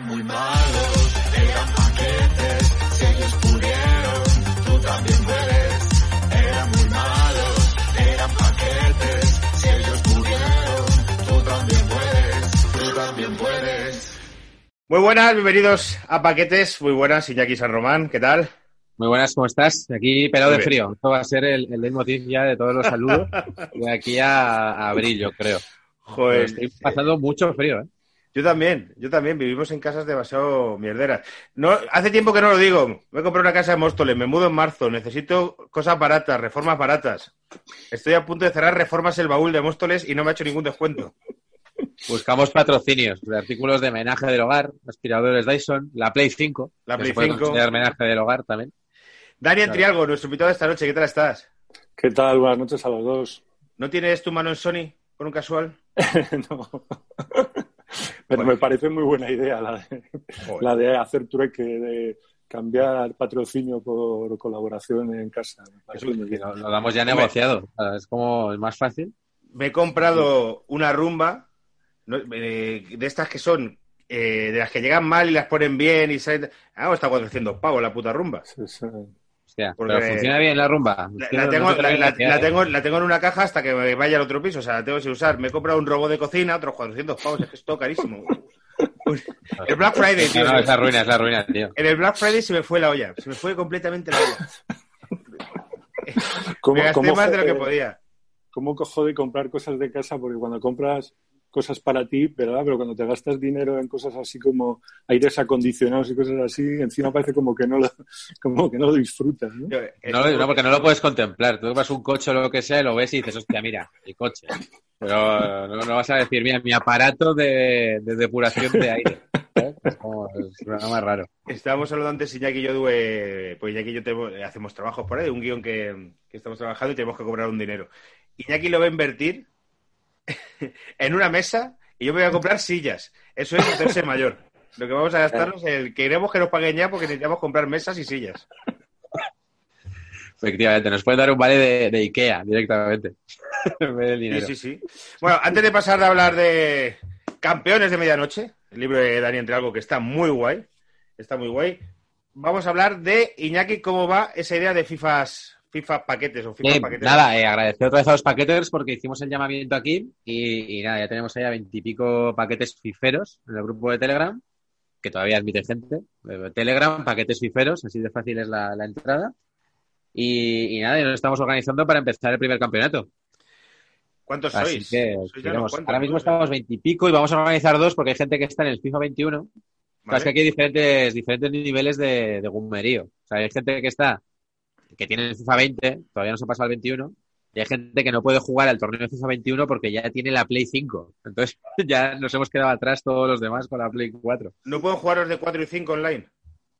eran muy malos, eran paquetes, si ellos pudieron, tú también puedes. Eran muy malos, eran paquetes, si ellos pudieron, tú también puedes, tú también puedes. Muy buenas, bienvenidos a Paquetes. Muy buenas, Iñaki San Román, ¿qué tal? Muy buenas, ¿cómo estás? Aquí pelado de frío. Esto va a ser el, el leitmotiv ya de todos los saludos de aquí a, a abril, yo creo. Joder, Estoy pasando mucho frío, ¿eh? Yo también, yo también. Vivimos en casas demasiado mierderas. No, hace tiempo que no lo digo. Me he comprado una casa de Móstoles, me mudo en marzo, necesito cosas baratas, reformas baratas. Estoy a punto de cerrar reformas el baúl de Móstoles y no me ha hecho ningún descuento. Buscamos patrocinios de artículos de menaje del hogar, aspiradores Dyson, la Play 5. La Play se puede 5. considerar menaje del hogar también. Dani Claro. Trialgo, nuestro invitado de esta noche, ¿qué tal estás? ¿Qué tal? Buenas noches a los dos. ¿No tienes tu mano en Sony con un casual? No. Pero me parece muy buena idea la de, Joder. la de hacer trueque, de cambiar patrocinio por colaboración en casa. Lo, lo damos ya negociado. Es como es más fácil. me he comprado una rumba ¿no? Eh, de estas que son eh, de las que llegan mal y las ponen bien y salen... Ah, está 400 pavos la puta rumba. Sí, sí. Hostia, Porque- pero funciona bien la rumba. La, tengo, la, la- crees la que- tengo, la tengo en una caja hasta que me vaya al otro piso, o sea, la tengo que usar. Me he comprado un robot de cocina, otros 400 pavos, es que es todo carísimo. El Black Friday, tío. No, no, es la ruina, es la ruina, tío. En el Black Friday se me fue la olla, se me fue completamente la olla. ¿Cómo, Me gasté cómo más de lo que podía. ¿Cómo cojo de comprar cosas de casa? Porque cuando compras cosas para ti, ¿verdad? Pero cuando te gastas dinero en cosas así como aires acondicionados y cosas así, encima parece como que no lo, como que no lo disfrutas, ¿no? Yo, No, no, porque no lo puedes contemplar. Tú compras un coche o lo que sea y lo ves y dices, hostia, mira, mi coche. Pero no, no vas a decir, mira, mi aparato de, de depuración de aire. Es como, es más raro. Estábamos hablando antes, Iñaki y yo, de, pues Iñaki y yo tenemos- hacemos trabajos por ahí, un guion que, que estamos trabajando y tenemos que cobrar un dinero. Iñaki lo va a invertir en una mesa y yo me voy a comprar sillas. Eso es hacerse mayor. Lo que vamos a gastarnos es el queremos que nos paguen ya porque necesitamos comprar mesas y sillas. Efectivamente, nos pueden dar un vale de, de Ikea directamente. en vez del Sí, dinero. sí, sí. Bueno, antes de pasar de hablar de Campeones de Medianoche, el libro de Dani Entre Algo que está muy guay, está muy guay, vamos a hablar de Iñaki, cómo va esa idea de FIFAs, FIFA paquetes o FIFA paquetes. nada, eh, agradecer otra vez a los paquetes porque hicimos el llamamiento aquí y, y nada, ya tenemos ahí a veintipico paquetes fiferos en el grupo de Telegram, que todavía admite gente. Eh, Telegram, paquetes fiferos, así de fácil es la, la entrada. Y, y nada, y nos estamos organizando para empezar el primer campeonato. ¿Cuántos Así sois? que ya ahora mismo estamos veintipico y vamos a organizar dos porque hay gente que está en el FIFA 21. Claro, Vale. es que aquí hay diferentes, diferentes niveles de, de gumerío. O sea, hay gente que está, que tiene el FIFA 20, todavía no se ha pasado al 21, y hay gente que no puede jugar al torneo de FIFA 21 porque ya tiene la Play 5. Entonces ya nos hemos quedado atrás todos los demás con la Play 4. ¿No pueden jugaros de 4 y 5 online?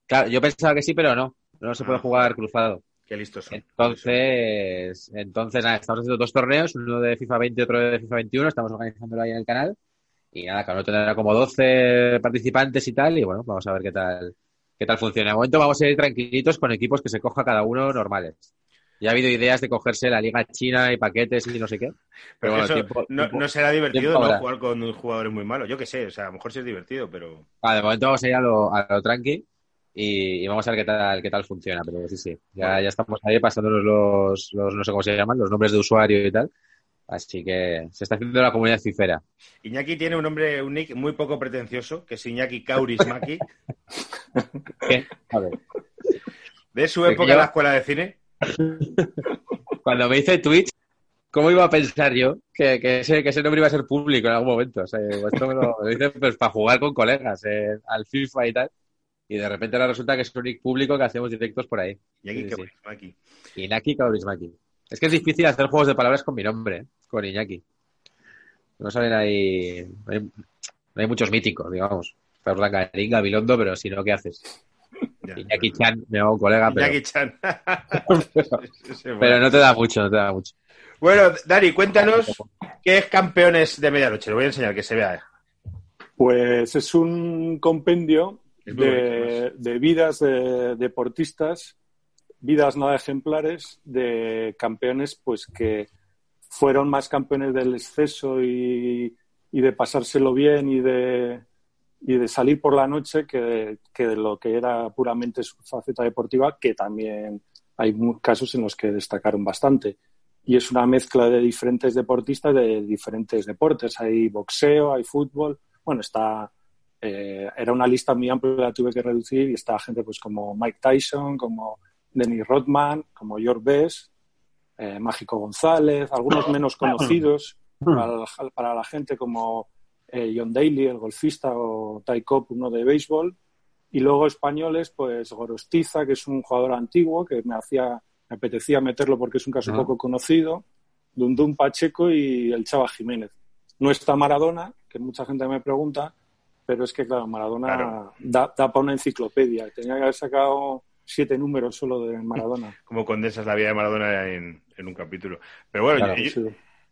Claro, yo pensaba que sí, pero no. No se puede Ah. jugar cruzado. Qué listos son. Entonces, entonces nada, estamos haciendo dos torneos, uno de FIFA 20 y otro de FIFA 21, estamos organizándolo ahí en el canal. Y nada, cada uno tendrá como 12 participantes y tal, y bueno, vamos a ver qué tal, qué tal funciona. De momento vamos a ir tranquilitos con equipos que se coja cada uno normales. Ya ha habido ideas de cogerse la liga china y paquetes y no sé qué. Pero Pero bueno, eso tiempo- no, tiempo- no será divertido no jugar con jugadores muy malos. Yo qué sé, o sea, a lo mejor sí es divertido, pero... Ah, de momento vamos a ir a lo, a lo tranqui y, y vamos a ver qué tal, qué tal funciona. Pero sí, sí, ya, ya estamos ahí pasándonos los, los, no sé cómo se llaman, los nombres de usuario y tal. Así que se está haciendo la comunidad cifera. Iñaki tiene un nombre, un nick muy poco pretencioso, que es Iñaki Kaurismaki, ¿Qué? A ver. de su ¿De época en la escuela de cine. Cuando me hice Twitch, ¿cómo iba a pensar yo que, que, ese, que ese nombre iba a ser público en algún momento? O sea, esto me lo, lo hice pues, para jugar con colegas eh, al FIFA y tal. Y de repente ahora resulta que es un nick público que hacemos directos por ahí. Iñaki Sí, sí. Kaurismaki. Iñaki Kaurismaki. Es que es difícil hacer juegos de palabras con mi nombre, ¿eh? con Iñaki. No saben ahí. No hay, no hay muchos míticos, digamos. Perdón, Garín, Gabilondo, pero si no, ¿qué haces? Ya. Iñaki Chan, me hago un colega, pero, Iñaki Chan. pero no te da mucho, no te da mucho. Bueno, Dani, cuéntanos qué es Campeones de Medianoche. Lo voy a enseñar, que se vea. Pues es un compendio de, de vidas de deportistas, vidas nada ejemplares de campeones pues que fueron más campeones del exceso y, y de pasárselo bien y de, y de salir por la noche que, que de lo que era puramente su faceta deportiva, que también hay casos en los que destacaron bastante. Y es una mezcla de diferentes deportistas de diferentes deportes. Hay boxeo, hay fútbol. Bueno, está. Eh, era una lista muy amplia, la tuve que reducir y está gente pues como Mike Tyson, como Dennis Rodman, como George Best, eh, Mágico González, algunos menos conocidos para la, para la gente como eh, John Daly, el golfista, o Ty Cobb, uno de béisbol. Y luego españoles, pues Gorostiza, que es un jugador antiguo, que me hacía, me apetecía meterlo porque es un caso poco conocido, Dundun Pacheco y el Chava Jiménez. No está Maradona, que mucha gente me pregunta, pero es que, claro, Maradona Da, da para una enciclopedia. Tenía que haber sacado siete números solo de Maradona. Como condensas la vida de Maradona en, en un capítulo. Pero bueno, Claro, yo, sí.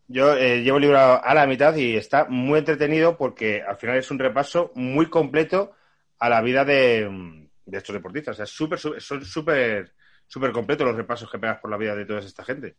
yo, eh, llevo el libro a la mitad y está muy entretenido porque al final es un repaso muy completo a la vida de, de estos deportistas. O sea, es súper, son súper súper completos los repasos que pegas por la vida de toda esta gente.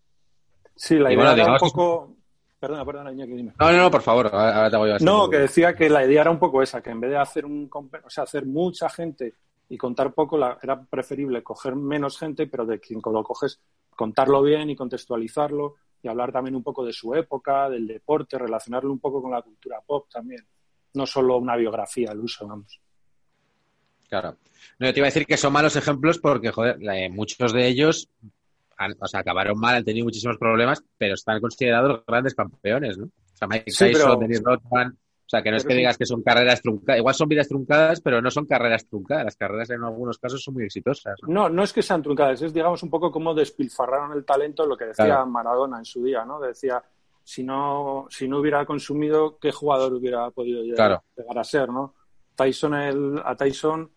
Sí, la Y idea bueno, era un poco... Perdona, perdona, Iñaki, dime. No, no, no, por favor, ahora te hago yo así. No, que decía que la idea era un poco esa, que en vez de hacer un comp- o sea, hacer mucha gente y contar poco, la- era preferible coger menos gente, pero de quien lo coges, contarlo bien y contextualizarlo y hablar también un poco de su época, del deporte, relacionarlo un poco con la cultura pop también. No solo una biografía al uso, vamos. Claro. No, yo te iba a decir que son malos ejemplos porque, joder, eh, muchos de ellos han- o sea, acabaron mal, han tenido muchísimos problemas, pero están considerados grandes campeones, ¿no? O sea, Mike Sí, Tyson, pero- Dennis Rodman, o sea, que no es que sí. digas que son carreras truncadas, igual son vidas truncadas, pero no son carreras truncadas. Las carreras en algunos casos son muy exitosas. ¿no? No, no es que sean truncadas, es digamos un poco como despilfarraron el talento, lo que decía Claro. Maradona en su día, ¿no? Decía, si no, si no hubiera consumido, ¿qué jugador hubiera podido llegar, Claro. llegar a ser, ¿no? Tyson, el, a Tyson,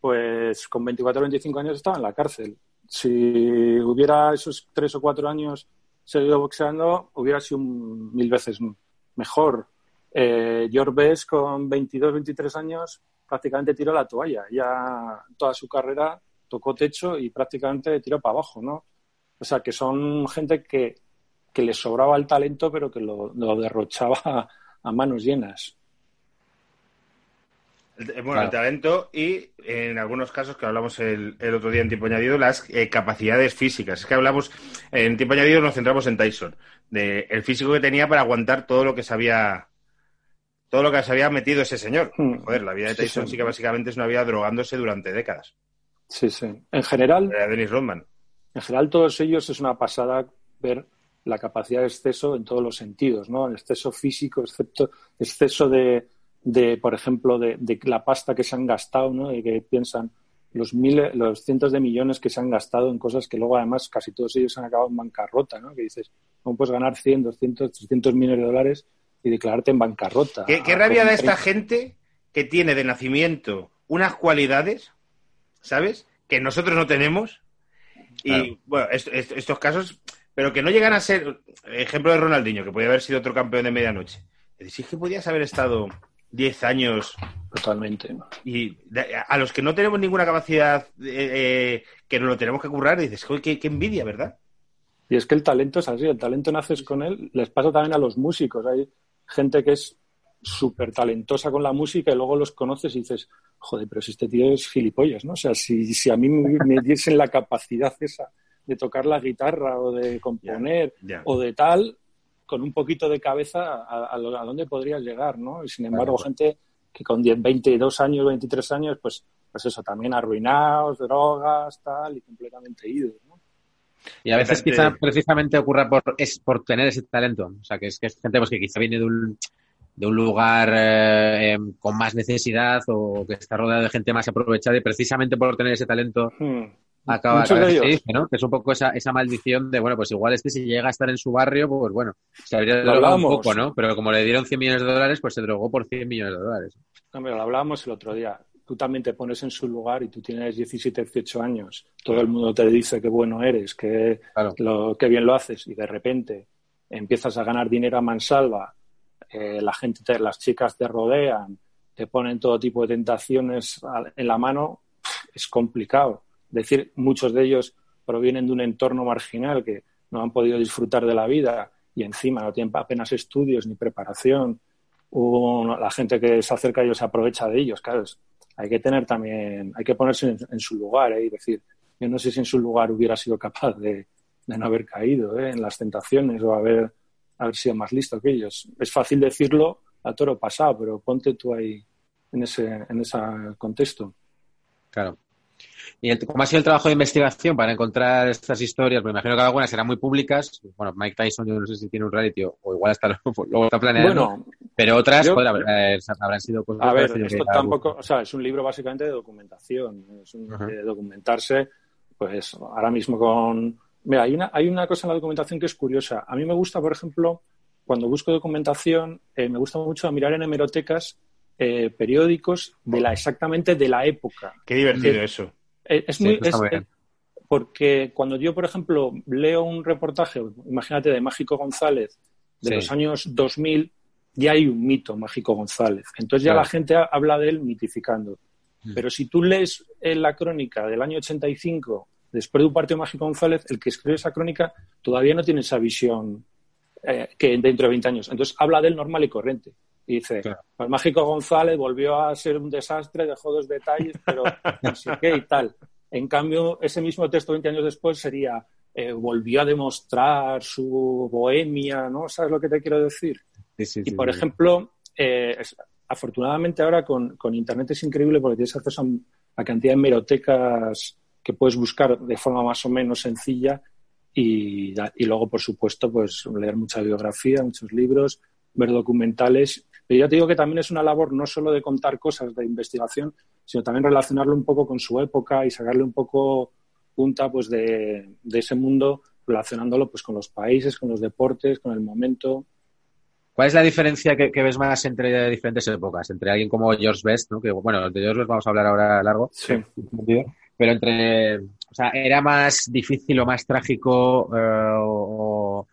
pues con 24 o 25 años estaba en la cárcel. Si hubiera esos tres o cuatro años seguido boxeando, hubiera sido mil veces mejor. Eh, George Best con 22, 23 años prácticamente tiró la toalla. Ya toda su carrera tocó techo y prácticamente tiró para abajo, ¿no? O sea, que son gente que, que les sobraba el talento, pero que lo, lo derrochaba a, a manos llenas. Bueno, Claro. el talento y en algunos casos que hablamos el, el otro día en tiempo añadido, las eh, capacidades físicas. Es que hablamos, en tiempo añadido nos centramos en Tyson, de el físico que tenía para aguantar todo lo que se había, todo lo que se había metido ese señor. Hmm. Joder, la vida de Sí, Tyson sí. sí que básicamente es una vida drogándose durante décadas. Sí, sí. En general, La de Dennis Rodman. En general, todos ellos es una pasada ver la capacidad de exceso en todos los sentidos, ¿no? El exceso físico, excepto exceso de, de por ejemplo, de, de la pasta que se han gastado, ¿no? De que piensan los miles, los cientos de millones que se han gastado en cosas que luego además casi todos ellos han acabado en bancarrota, ¿no? Que dices, ¿cómo puedes ganar 100, 200, 300 millones de dólares y declararte en bancarrota? ¿Qué, qué Ah, rabia con da esta 30. gente que tiene de nacimiento unas cualidades, ¿sabes? Que nosotros no tenemos. Y Claro. bueno, est- est- estos casos, pero que no llegan a ser, ejemplo de Ronaldinho, que podía haber sido otro campeón de medianoche. Es decir, que podías haber estado 10 años Totalmente. y a los que no tenemos ninguna capacidad, eh, eh, que nos lo tenemos que currar, dices, "Joder, qué, qué envidia, ¿verdad? Y es que el talento es así, el talento naces con él. Les pasa también a los músicos. Hay gente que es súper talentosa con la música y luego los conoces y dices, joder, pero si este tío es gilipollas, ¿no? O sea, si, si a mí me, diesen la capacidad esa de tocar la guitarra o de componer o de tal, con un poquito de cabeza, a, a, a dónde podrías llegar, ¿no? Y sin embargo, Claro. gente que con 10, 22 años, 23 años, pues, pues eso, también arruinados, drogas, tal, y completamente idos, ¿no? Y a veces quizá precisamente ocurra por, es por tener ese talento. O sea, que es que es gente pues, que quizá viene de un, de un lugar eh, em, con más necesidad o que está rodeado de gente más aprovechada y precisamente por tener ese talento Hmm. acaba, de dice, ¿no? Que es un poco esa, esa maldición de, bueno, pues igual este si llega a estar en su barrio, pues bueno, se habría Lo drogado un poco, ¿no? Pero como le dieron 100 millones de dólares, pues se drogó por 100 millones de dólares. Hombre, lo hablábamos el otro día. Tú también te pones en su lugar y tú tienes 17, 18 años. Todo el mundo te dice qué bueno eres, Claro. lo, qué bien lo haces y de repente empiezas a ganar dinero a mansalva, eh, la gente, te- las chicas te rodean, te ponen todo tipo de tentaciones en la mano, es complicado. Es decir, muchos de ellos provienen de un entorno marginal que no han podido disfrutar de la vida y encima no tienen apenas estudios ni preparación un- la gente que se acerca a ellos se aprovecha de ellos. Claro, es- hay que tener también, hay que ponerse en, en su lugar ¿eh? y decir, yo no sé si en su lugar hubiera sido capaz de, de no haber caído ¿eh? en las tentaciones o haber, haber sido más listo que ellos. Es fácil decirlo a toro pasado, pero ponte tú ahí en ese, en ese contexto. Claro. ¿Y el, cómo ha sido el trabajo de investigación para encontrar estas historias? Me imagino que algunas serán muy públicas. Bueno, Mike Tyson, yo no sé si tiene un reality o, o igual hasta luego está planeando. Bueno, pero otras yo- joder, eh, habrán sido cosas. A ver, esto tampoco, o sea, es un libro básicamente de documentación, es un, Ajá. de documentarse, pues ahora mismo con... Mira, hay una, hay una cosa en la documentación que es curiosa. A mí me gusta, por ejemplo, cuando busco documentación, eh, me gusta mucho mirar en hemerotecas eh, periódicos de la exactamente de la época. Qué divertido eso. Eh, es Sí, muy, es- porque cuando yo, por ejemplo, leo un reportaje, imagínate, de Mágico González de Sí. los años 2000, ya hay un mito Mágico González. Entonces ya Claro. la gente ha- habla de él mitificando. Mm. Pero si tú lees en la crónica del año 85, después de un partido Mágico González, el que escribe esa crónica todavía no tiene esa visión eh, que dentro de 20 años. Entonces habla de él normal y corriente. Y dice, Claro. pues Mágico González volvió a ser un desastre, dejó dos detalles, pero no sé qué y tal. En cambio, ese mismo texto 20 años después sería, eh, volvió a demostrar su bohemia, ¿no? ¿Sabes lo que te quiero decir? Sí, sí, Y por sí. ejemplo, eh, afortunadamente ahora con, con Internet es increíble porque tienes acceso a la cantidad de hemerotecas que puedes buscar de forma más o menos sencilla y, y luego, por supuesto, pues leer mucha biografía, muchos libros, ver documentales. Pero ya te digo que también es una labor no solo de contar cosas de investigación, sino también relacionarlo un poco con su época y sacarle un poco punta pues de, de ese mundo relacionándolo pues con los países, con los deportes, con el momento. ¿Cuál es la diferencia que, que ves más entre diferentes épocas? Entre alguien como George Best, ¿no? que bueno, de George Best vamos a hablar ahora largo, Sí. pero entre, o sea, ¿era más difícil o más trágico eh, o,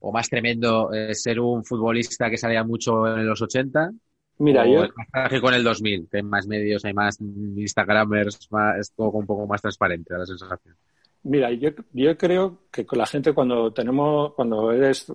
o más tremendo eh, ser un futbolista que salía mucho en los 80? Mira, o yo, trágico en el 2000, que hay más medios, hay más Instagramers, más, es todo un poco más transparente, la sensación. Mira, yo, yo creo que con la gente cuando tenemos, cuando eres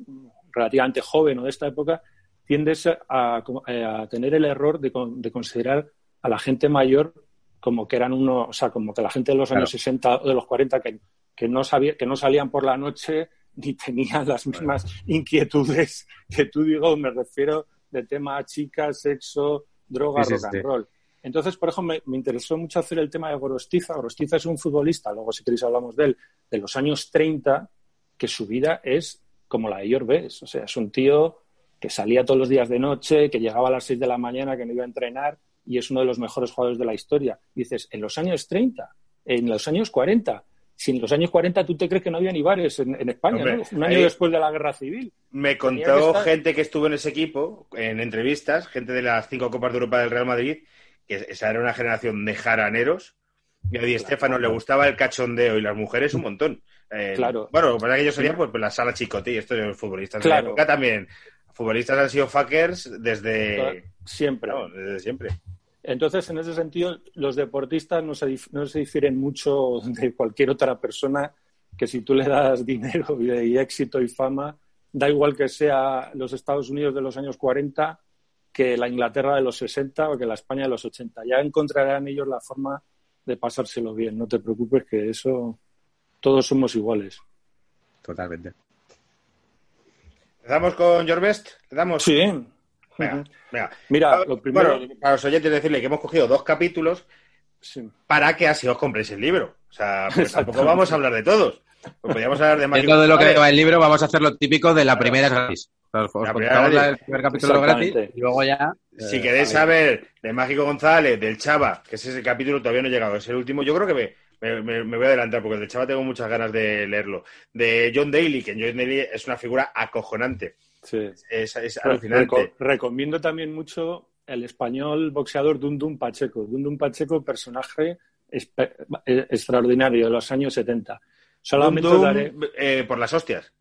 relativamente joven o de esta época, tiendes a, a tener el error de, con- de considerar a la gente mayor como que eran uno, o sea, como que la gente de los Claro. años 60 o de los 40 que, que no sabía, que no salían por la noche ni tenían las mismas inquietudes que tú digo, me refiero de tema chicas, sexo, droga, rock and roll. Entonces, por ejemplo, me, me interesó mucho hacer el tema de Gorostiza. Gorostiza es un futbolista, luego si queréis hablamos de él, de los años 30, que su vida es como la de Llorbes. O sea, es un tío que salía todos los días de noche, que llegaba a las 6 de la mañana, que no iba a entrenar y es uno de los mejores jugadores de la historia. Dices, en los años 30, en los años 40, si en los años 40 tú te crees que no había ni bares en, en España, Hombre, ¿no? Un año ahí- después de la guerra civil. Me contó estar- gente que estuvo en ese equipo, en entrevistas, gente de las cinco Copas de Europa del Real Madrid, que esa era una generación de jaraneros. Y a Di Stéfano le gustaba el cachondeo y las mujeres un montón. Eh, Claro. Bueno, lo que pasa es que ellos serían pues, la sala chicote y estos los futbolistas de Claro. la época también. Futbolistas han sido fuckers desde, Siempre. no, desde siempre. Entonces, en ese sentido, los deportistas no se, no se difieren mucho de cualquier otra persona que si tú le das dinero y, y éxito y fama, da igual que sea los Estados Unidos de los años 40 que la Inglaterra de los 60 o que la España de los 80. Ya encontrarán ellos la forma de pasárselo bien. No te preocupes que eso todos somos iguales. Totalmente. ¿Empezamos con George Best? ¿Le damos? Sí. Venga, venga. Mira, Ah, lo primero... Bueno, para los oyentes decirle que hemos cogido dos capítulos sí. para que así os compréis el libro. O sea, pues tampoco vamos a hablar de todos. Pues podríamos hablar de Mágico Dentro de lo que va el libro, vamos a hacer lo típico de la primera es gratis. Os, La primera gratis. el primer capítulo gratis y luego ya. Si eh, queréis saber de Mágico González, del Chava, que ese es el capítulo todavía no he llegado, es el último, yo creo que me, me- me- me voy a adelantar porque el del Chava tengo muchas ganas de leerlo. De John Daly, que John Daly es una figura acojonante, sí. es, es Reco- recomiendo también mucho el español boxeador Dundun Pacheco. Dundun Pacheco, personaje eh, extraordinario de los años 70. Solamente Dum, daré- eh, por las hostias,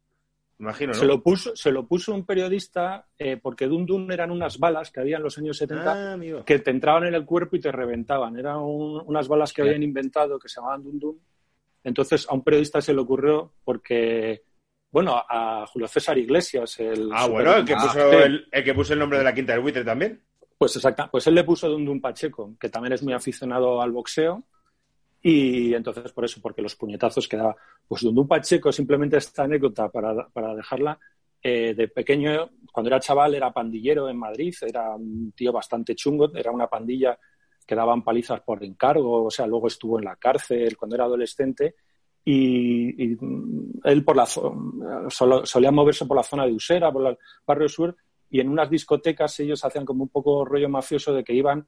imagino, ¿no? se, lo puso, se lo puso un periodista eh, porque Dundun eran unas balas que había en los años 70 Ah, que te entraban en el cuerpo y te reventaban. Eran un- unas balas que Sí. habían inventado que se llamaban Dundun. Entonces a un periodista se le ocurrió porque bueno, a Julio César Iglesias, el Ah, bueno, el que, puso el, el que puso el nombre de la quinta del buitre también. Pues exacto, pues él le puso Dundun Pacheco, que también es muy aficionado al boxeo. Y entonces, por eso, porque los puñetazos que daba. Pues Dundun Pacheco, simplemente esta anécdota para, para dejarla. eh, de pequeño, cuando era chaval, era pandillero en Madrid, era un tío bastante chungo, era una pandilla que daban palizas por encargo, o sea, luego estuvo en la cárcel cuando era adolescente. Y, y, él por la solo- solía moverse por la zona de Usera, por el barrio sur, y en unas discotecas ellos hacían como un poco rollo mafioso de que iban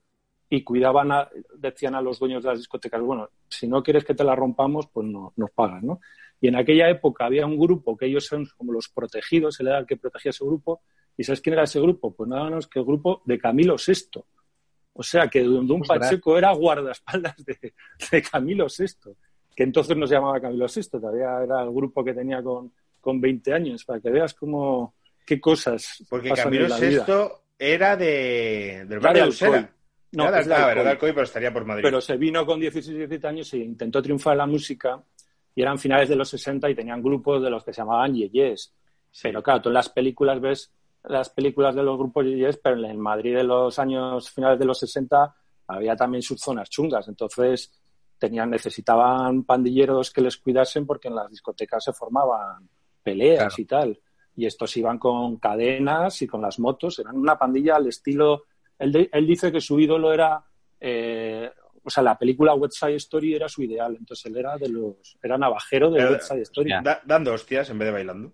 y cuidaban, a- decían a los dueños de las discotecas, bueno, si no quieres que te la rompamos, pues no, nos pagas, ¿no? Y en aquella época había un grupo que ellos son como los protegidos, él era el que protegía ese grupo, ¿y sabes quién era ese grupo? Pues nada menos que el grupo de Camilo VI. O sea, que Dundun. Pacheco era guardaespaldas de, de Camilo VI, que entonces no se llamaba Camilo VI, todavía era el grupo que tenía con, con 20 años, para que veas cómo, qué cosas Porque pasan Camilo en la vida. VI era de, del barrio de. No, era es de Alcoy, Alcoy. pero estaría por Madrid. pero se vino con 16, 17 años y intentó triunfar en la música y eran finales de los 60 y tenían grupos de los que se llamaban Yeyes. Pero claro, tú en las películas ves las películas de los grupos Yeyes, pero en el Madrid de los años finales de los 60 había también sus zonas chungas. Entonces tenían, necesitaban pandilleros que les cuidasen porque en las discotecas se formaban peleas Claro. y tal. Y estos iban con cadenas y con las motos. Eran una pandilla al estilo... Él, de- él dice que su ídolo era... eh, o sea, la película West Side Story era su ideal. Entonces él era de los... Era navajero de Pero- West Side Story. Da- dando hostias en vez de bailando.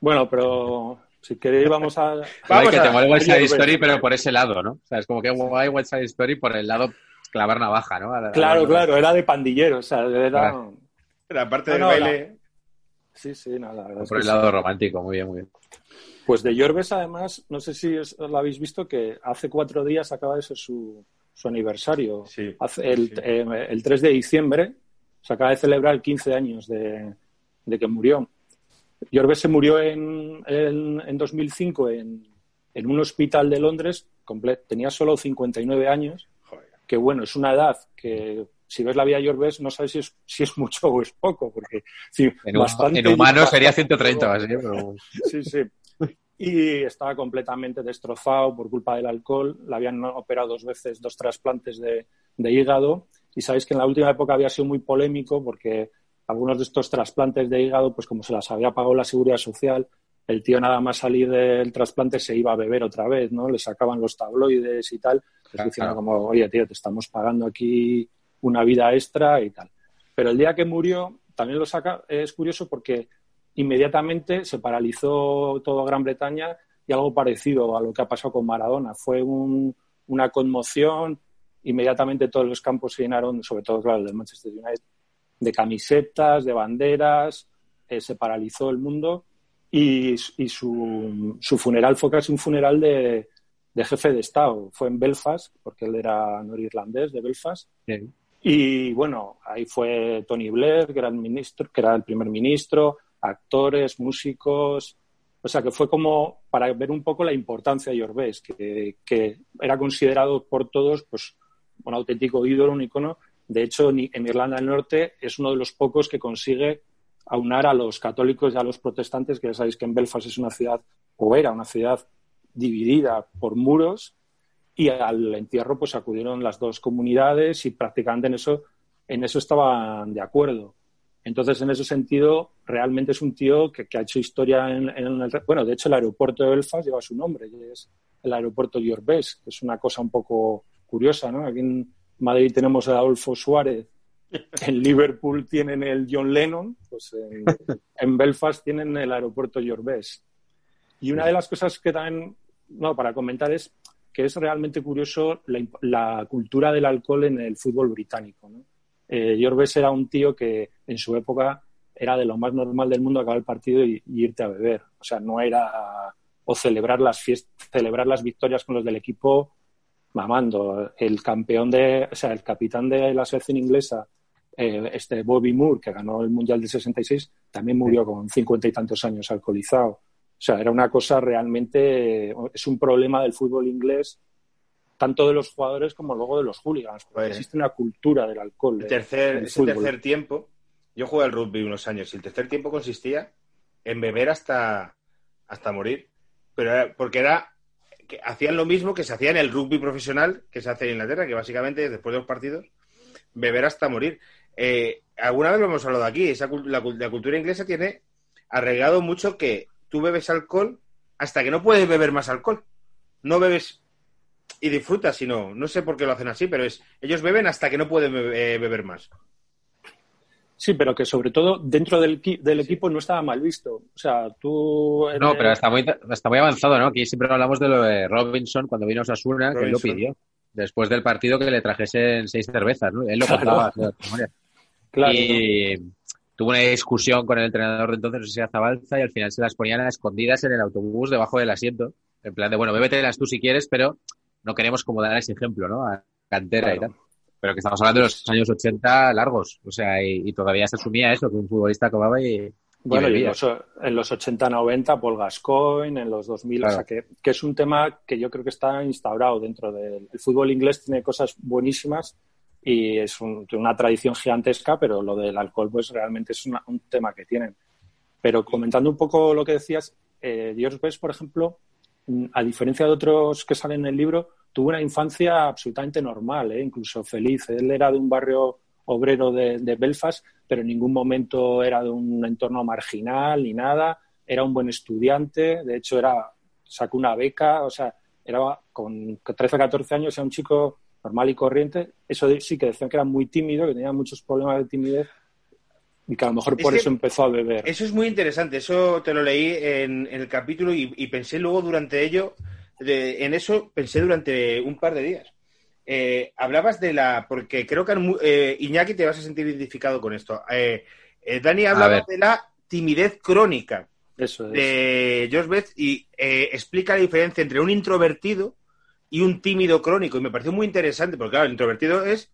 Bueno, pero si queréis vamos a... Vamos que a- te mole West Side Story, pero por ese lado, ¿no? O sea, es como que guay West Side Story por el lado clavar navaja, ¿no? A la- a Claro, la- claro, era de pandillero. O sea, era... La parte No, del no, baile. Sí, sí, no, la verdad es Por que el sí. lado romántico, muy bien, muy bien. Pues de Yorbes, además, no sé si os- lo habéis visto, que hace cuatro días acaba de ser su, su aniversario. Sí. Hace el, Sí. eh, el 3 de diciembre se acaba de celebrar 15 años de, de que murió. Yorbes se murió en, en, en 2005 en, en un hospital de Londres, comple- tenía solo 59 años. Que bueno, es una edad que si ves la de Yorbes no sabes si es, si es mucho o es poco, porque sí, En, bastante- en humano sería bastante- 130 o así, pero... Sí, sí. Y estaba completamente destrozado por culpa del alcohol. Le habían operado dos veces, dos trasplantes de, de hígado. Y sabéis que en la última época había sido muy polémico porque algunos de estos trasplantes de hígado, pues como se las había pagado la seguridad social, el tío nada más salir del trasplante se iba a beber otra vez, ¿no? Le sacaban los tabloides y tal, diciendo como, oye, tío, te estamos pagando aquí una vida extra y tal. Pero el día que murió, también lo saca, es curioso porque inmediatamente se paralizó toda Gran Bretaña y algo parecido a lo que ha pasado con Maradona. Fue un- una conmoción, inmediatamente todos los campos se llenaron, sobre todo, claro, el del Manchester United, de camisetas, de banderas, eh, se paralizó el mundo y, y su, su funeral fue casi un funeral de, de jefe de Estado. Fue en Belfast, porque él era norirlandés de Belfast. Bien. Y bueno, ahí fue Tony Blair, el ministro, que era el primer ministro, actores, músicos. O sea que fue como para ver un poco la importancia de Yorbés, que, que era considerado por todos pues un auténtico ídolo, un icono. De hecho, en Irlanda del Norte es uno de los pocos que consigue aunar a los católicos y a los protestantes, que ya sabéis que en Belfast es una ciudad, o era una ciudad dividida por muros, y al entierro pues acudieron las dos comunidades y prácticamente en eso, en eso estaban de acuerdo. Entonces, en ese sentido, realmente es un tío que, que ha hecho historia en, el... Bueno, de hecho, el aeropuerto de Belfast lleva su nombre, es el aeropuerto Yorbés, que es una cosa un poco curiosa, ¿no? Aquí en Madrid tenemos a Adolfo Suárez, en Liverpool tienen el John Lennon, pues en, en Belfast tienen el aeropuerto Yorbés. Y una de las cosas que también, no, para comentar es que es realmente curioso la, la cultura del alcohol en el fútbol británico. ¿no? Eh, Yorbes era un tío que en su época era de lo más normal del mundo acabar el partido y, y irte a beber. O sea, no era o celebrar las fiestas, celebrar las victorias con los del equipo mamando. El campeón de, o sea, el capitán de la selección inglesa, eh, este Bobby Moore, que ganó el Mundial del 66, también murió con cincuenta y tantos años alcoholizado. O sea, era una cosa realmente, es un problema del fútbol inglés, tanto de los jugadores como luego de los hooligans, porque Pues- existe una cultura del alcohol. El tercer, el ese tercer tiempo, yo jugué al rugby unos años y el tercer tiempo consistía en beber hasta, hasta morir. Pero era- porque era que hacían lo mismo que se hacía en el rugby profesional que se hace en Inglaterra, que básicamente después de los partidos, beber hasta morir. Eh, alguna vez lo hemos hablado aquí, esa, la, la cultura inglesa tiene arraigado mucho que tú bebes alcohol hasta que no puedes beber más alcohol. No bebes y disfrutas, sino, no sé por qué lo hacen así, pero es, ellos beben hasta que no pueden bebe- eh, beber más. Sí, pero que sobre todo dentro del, del equipo no estaba mal visto. O sea, tú... No, pero está muy, está muy avanzado, ¿no? Aquí siempre hablamos de lo de Robinson cuando vino a Osasuna, que él lo pidió. Después del partido que le trajesen seis cervezas, ¿no? Él lo contaba. Claro, y tuvo una discusión con el entrenador de entonces, no sé si era Zabalza, y al final se las ponían a escondidas en el autobús debajo del asiento. En plan de, bueno, bébetelas tú si quieres, pero no queremos como dar ese ejemplo, ¿no? A cantera y tal. Pero que estamos hablando de los años 80 largos, o sea, y, y todavía se asumía eso, que un futbolista acababa y, Bueno, y en los, en los 80-90, Paul Gascoigne, en los 2000, Claro. o sea, que, que es un tema que yo creo que está instaurado dentro del el fútbol inglés, tiene cosas buenísimas y es un- una tradición gigantesca, pero lo del alcohol, pues realmente es una- un tema que tienen. Pero comentando un poco lo que decías, eh, George Best, por ejemplo, mm, a diferencia de otros que salen en el libro, tuvo una infancia absolutamente normal, ¿eh? incluso feliz. Él era de un barrio obrero de, de Belfast, pero en ningún momento era de un entorno marginal ni nada. Era un buen estudiante, de hecho era sacó una beca, o sea, era con 13 o 14 años, era un chico normal y corriente. Eso sí que decían que era muy tímido, que tenía muchos problemas de timidez y que a lo mejor Es por que eso empezó a beber. Eso es muy interesante, eso te lo leí en, en el capítulo y, y pensé luego durante ello, de- en eso pensé durante un par de días. Eh, hablabas de la, porque creo que eh, Iñaki te vas a sentir identificado con esto. Eh, eh, Dani hablaba de la timidez crónica Eso es. de George Beth y eh, explica la diferencia entre un introvertido y un tímido crónico. Y me pareció muy interesante, porque claro, el introvertido es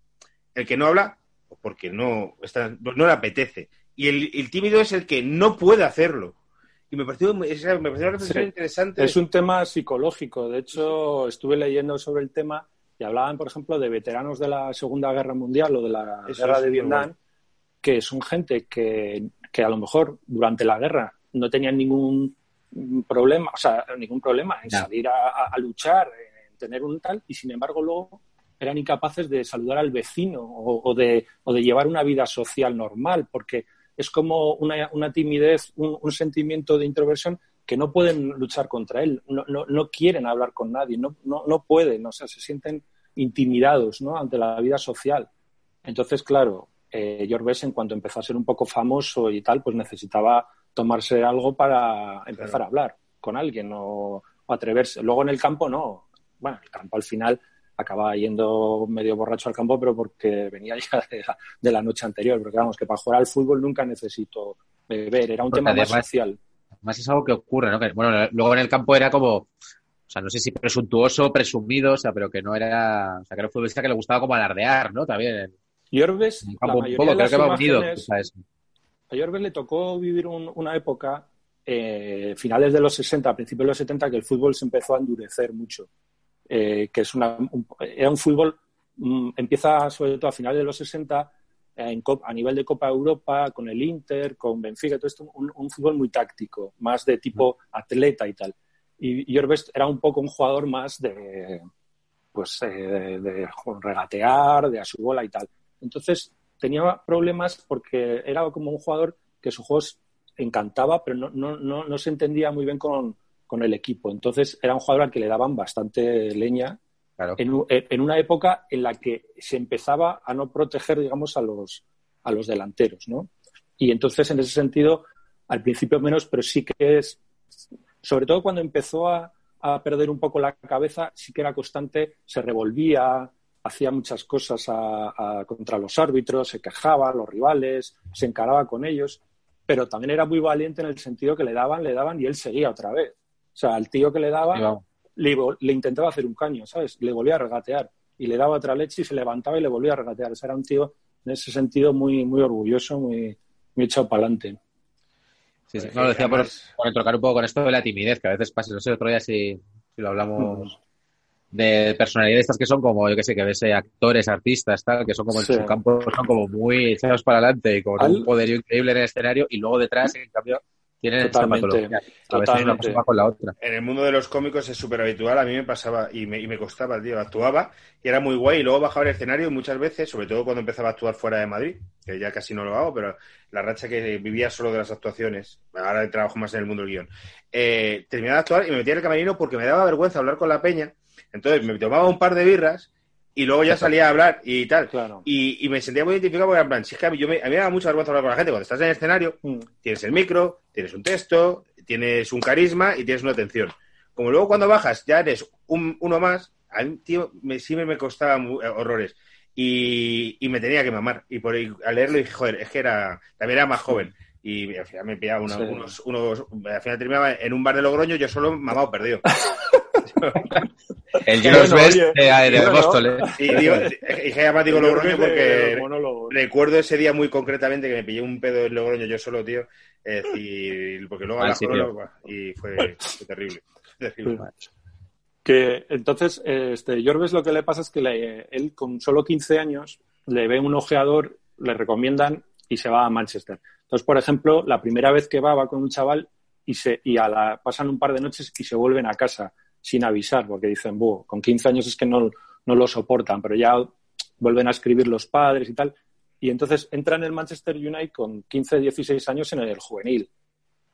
el que no habla porque no, está, no le apetece. Y el, el tímido es el que no puede hacerlo. Y me pareció, me pareció una reflexión Sí. interesante. Es un tema psicológico. De hecho, estuve leyendo sobre el tema y hablaban, por ejemplo, de veteranos de la Segunda Guerra Mundial o de la Eso Guerra de Vietnam, bueno. que son gente que, que a lo mejor durante la guerra no tenían ningún problema, o sea, ningún problema en salir a, a- a luchar, en tener un tal, y sin embargo luego eran incapaces de saludar al vecino o, o de, o de llevar una vida social normal, porque es como una, una timidez, un, un sentimiento de introversión que no pueden luchar contra él, no, no, no quieren hablar con nadie, no, no, no pueden, o sea, se sienten intimidados ¿no? ante la vida social. Entonces, claro, eh, George en cuanto empezó a ser un poco famoso y tal, pues necesitaba tomarse algo para empezar Claro. a hablar con alguien o, o atreverse. Luego en el campo no. Bueno, el campo al final acababa yendo medio borracho al campo, pero porque venía ya de la, de la noche anterior. Porque vamos, que para jugar al fútbol nunca necesito beber, era un Porque tema más además- social. Además es algo que ocurre, ¿no? Que, bueno, luego en el campo era como, o sea, no sé si presuntuoso, presumido, o sea, pero que no era, o sea, que era un futbolista que le gustaba como alardear, ¿no? También la campo un poco, creo que va unido, quizá eso. A Jorge le tocó vivir un- una época, eh, finales de los 60, principios de los 70, que el fútbol se empezó a endurecer mucho. Eh, que es una, un- era un fútbol, mm, empieza sobre todo a finales de los 60, eh, en Cop- a nivel de Copa Europa, con el Inter, con Benfica, todo esto, un, un fútbol muy táctico, más de tipo atleta y tal. Y, y era un poco un jugador más de, pues, eh, de, de regatear, de a su bola y tal. Entonces tenía problemas porque era como un jugador que su juego encantaba, pero no, no, no, no se entendía muy bien con, con el equipo. Entonces era un jugador al que le daban bastante leña Claro. en, en una época en la que se empezaba a no proteger, digamos, a los, a los delanteros, ¿no? Y entonces, en ese sentido, al principio menos, pero sí que es, sobre todo cuando empezó a, a perder un poco la cabeza, sí que era constante, se revolvía, hacía muchas cosas a- a- contra los árbitros, se quejaba a los rivales, se encaraba con ellos, pero también era muy valiente en el sentido que le daban, le daban y él seguía otra vez. O sea, al tío que le daba, le, intentaba hacer un caño, ¿sabes? Le volvía a regatear y le daba otra leche y se levantaba y le volvía a regatear. O sea, era un tío en ese sentido muy, muy orgulloso, muy, muy echado para adelante. Sí, sí. Pues, No, lo decía por, por entrocar un poco con esto de la timidez, que a veces pasa, no sé, otro día si, si lo hablamos de personalidades estas que son como, yo que sé, que ves eh, actores, artistas, tal, que son como Sí. en su campo, son como muy echados para adelante y con Al- un poderío increíble en el escenario y luego detrás, en cambio, Tienen Totalmente, patología. A veces una totalmente. cosa va con la otra. En el mundo de los cómicos es súper habitual, a mí me pasaba y me, y me costaba, tío. Actuaba y era muy guay y luego bajaba al escenario muchas veces, sobre todo cuando empezaba a actuar fuera de Madrid, que ya casi no lo hago, pero la racha que vivía solo de las actuaciones, ahora trabajo más en el mundo del guion, eh, terminaba de actuar y me metía en el camerino porque me daba vergüenza hablar con la peña, entonces me tomaba un par de birras y luego ya salía a hablar y tal. Claro. Y, y me sentía muy identificado porque, en plan, si es que a mí, yo me, a mí me da mucha vergüenza hablar con la gente. Cuando estás en el escenario, Mm. tienes el micro, tienes un texto, tienes un carisma y tienes una atención. Como luego cuando bajas ya eres un- uno más, a mí, tío, me, sí me, me costaba mu- eh, horrores. Y, y me tenía que mamar. Y por ahí, al leerlo dije, joder, es que era, también era más joven. Y al final me pillaba una- Sí. unos, unos, al final terminaba en un bar de Logroño yo solo mamado perdido. El Bueno, Jules Best oye, de, de bueno. Boston, ¿eh? Y, digo, y creo Logroño porque recuerdo ese día muy concretamente que me pillé un pedo en Logroño yo solo, tío. Es decir, porque luego a Mal la buah, y fue, fue terrible. terrible. Que entonces, este, Jorves lo que le pasa es que le- él con solo 15 años le ve un ojeador, le recomiendan y se va a Manchester. Entonces, por ejemplo, la primera vez que va, va con un chaval y, se, y a la, pasan un par de noches y se vuelven a casa sin avisar, porque dicen, Buh, con 15 años es que no, no lo soportan, pero ya vuelven a escribir los padres y tal. Y entonces entra en el Manchester United con 15, 16 años en el juvenil.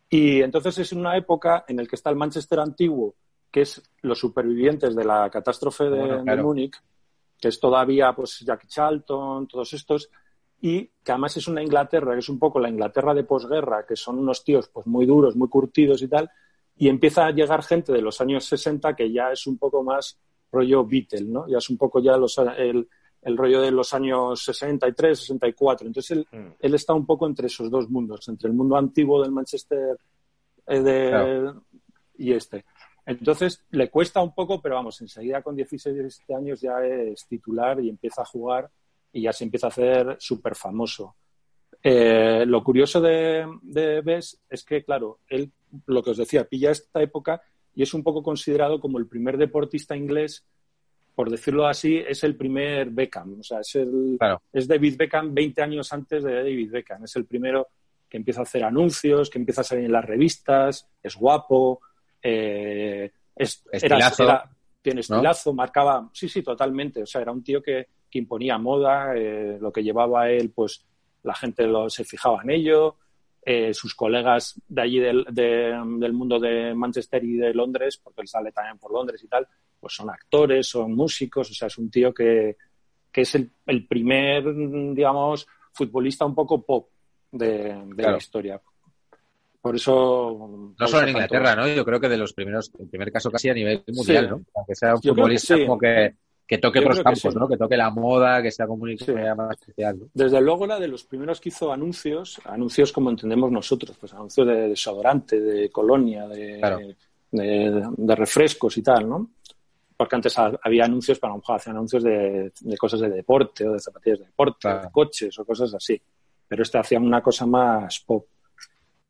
Y entonces es una época en la que está el Manchester antiguo, que es los supervivientes de la catástrofe de, Bueno, de claro. Múnich, que es todavía pues Jack Charlton, todos estos, y que además es una Inglaterra, que es un poco la Inglaterra de posguerra, que son unos tíos pues muy duros, muy curtidos y tal, y empieza a llegar gente de los años 60 que ya es un poco más rollo Beatle, ¿no? Ya es un poco ya los, el, el rollo de los años 63, 64. Entonces él, Mm. él está un poco entre esos dos mundos, entre el mundo antiguo del Manchester eh, de- Claro. y este. Entonces le cuesta un poco, pero vamos, enseguida con 16, 17 años ya es titular y empieza a jugar y ya se empieza a hacer súper famoso. Eh, lo curioso de, de Bess es que, claro, él, lo que os decía, pilla esta época y es un poco considerado como el primer deportista inglés, por decirlo así, es el primer Beckham. O sea, es, el, Claro. es David Beckham 20 años antes de David Beckham. Es el primero que empieza a hacer anuncios, que empieza a salir en las revistas, es guapo, eh, es, Estilazo, era- tiene ¿no? estilazo, marcaba, sí, sí, totalmente. O sea, era un tío que, que imponía moda, eh, lo que llevaba él, pues la gente lo, se fijaba en ello. eh, sus colegas de allí del, de- del mundo de Manchester y de Londres, porque él sale también por Londres y tal, pues son actores, son músicos, o sea, es un tío que, que es el, el primer, digamos, futbolista un poco pop de, de Claro. la historia. Por eso... No solo en Inglaterra, ¿no? Yo creo que de los primeros, el primer caso casi a nivel mundial, Sí. ¿no? Aunque sea un Yo que futbolista sí. como que, que toque otros campos, sí. ¿no? Que toque la moda, que sea un Sí. más especial, ¿no? Desde luego era de los primeros que hizo anuncios, anuncios como entendemos nosotros, pues anuncios de desodorante, de colonia, de, Claro. de, de refrescos y tal, ¿no? Porque antes ha- había anuncios, para a lo mejor hacían anuncios de, de cosas de deporte o de zapatillas de deporte, Claro. de coches o cosas así. Pero este hacía una cosa más pop.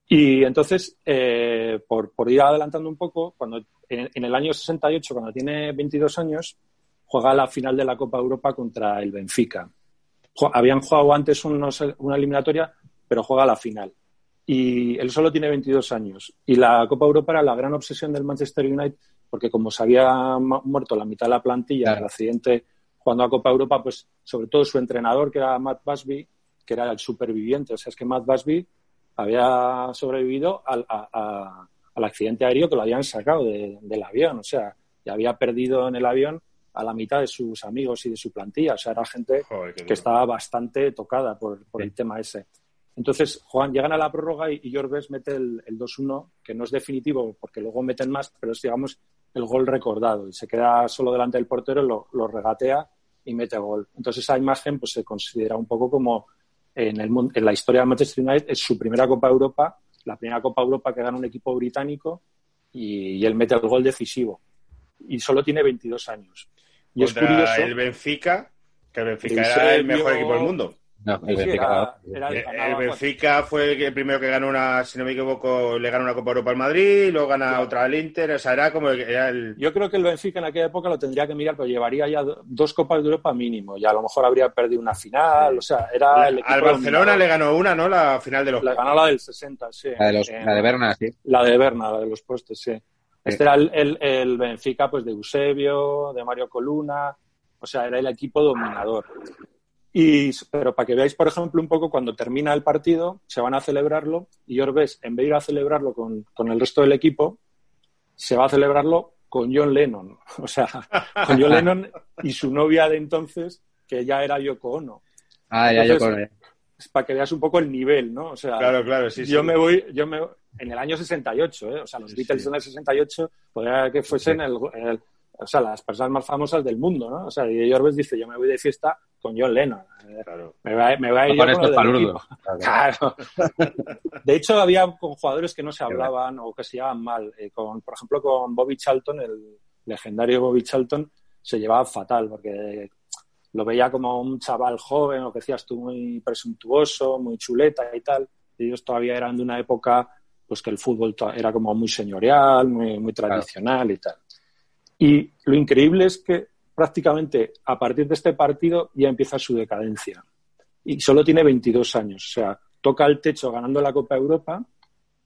Y entonces, eh, por, por ir adelantando un poco, cuando en, en el año 68, cuando tiene 22 años, juega la final de la Copa Europa contra el Benfica. Habían jugado antes unos- una eliminatoria, pero juega la final. Y él solo tiene 22 años. Y la Copa Europa era la gran obsesión del Manchester United, porque como se había muerto la mitad de la plantilla en Claro. el accidente jugando a Copa Europa, pues sobre todo su entrenador, que era Matt Busby, que era el superviviente. O sea, es que Matt Busby había sobrevivido al, a- a- al accidente aéreo que lo habían sacado de- del avión. O sea, y había perdido en el avión a la mitad de sus amigos y de su plantilla. O sea, era gente Joder, que estaba bastante tocada por, por Sí. el tema ese. Entonces, juegan, llegan a la prórroga y, y Jorves mete el, el 2-1, que no es definitivo porque luego meten más, pero es, digamos, el gol recordado. Y se queda solo delante del portero, lo, lo regatea y mete gol. Entonces, esa imagen pues, se considera un poco como en, el, en la historia de Manchester United, es su primera Copa Europa, la primera Copa Europa que gana un equipo británico y, y él mete el gol decisivo. Y solo tiene 22 años. Y es curioso. el Benfica, que el Benfica El era el mejor equipo del mundo. No, el sí, Benfica. era- era el- el pues, Benfica fue el, que- primero que ganó una, si no me equivoco, le ganó una Copa Europa al Madrid, luego gana Claro. otra al Inter, o sea, era como el, era el- Yo creo que el Benfica en aquella época lo tendría que mirar, pero llevaría ya do- dos Copas de Europa mínimo. Y a lo mejor habría perdido una final. O sea, era el equipo al Barcelona le ganó una, ¿no? La final de los Le ganó la del 60, sí. La de, los, Eh, la de Berna, sí. La de Berna, la de los postes, sí. Este era el, el- el Benfica pues de Eusebio, de Mario Coluna, o sea, era el equipo dominador. Y, pero para que veáis, por ejemplo, un poco cuando termina el partido, se van a celebrarlo y Orbes, en vez de ir a celebrarlo con, con el resto del equipo, se va a celebrarlo con John Lennon. O sea, con John Lennon y su novia de entonces, que ya era Yoko Ono. Ah, ya yo Entonces, con. Es para que veas un poco el nivel, ¿no? O sea, Claro, claro, sí, sí. yo me voy, yo me en el año 68, ¿eh? O sea, los Sí, Beatles sí. en el 68 podría que fuesen el, el- o sea, las personas más famosas del mundo, ¿no? O sea, y Orbes dice, yo me voy de fiesta con John Lennon. Eh, Claro. Me va, me va a ir Con yo del palurdos. equipo. Claro. De hecho, había con jugadores que no se hablaban o que se llevaban mal. Eh, con, por ejemplo, con Bobby Charlton, el legendario Bobby Charlton, se llevaba fatal porque lo veía como un chaval joven, lo que decías tú, muy presuntuoso, muy chuleta y tal. Ellos todavía eran de una época pues que el fútbol era como muy señorial, muy, muy tradicional y tal. Y lo increíble es que prácticamente a partir de este partido ya empieza su decadencia. Y solo tiene 22 años. O sea, toca el techo ganando la Copa Europa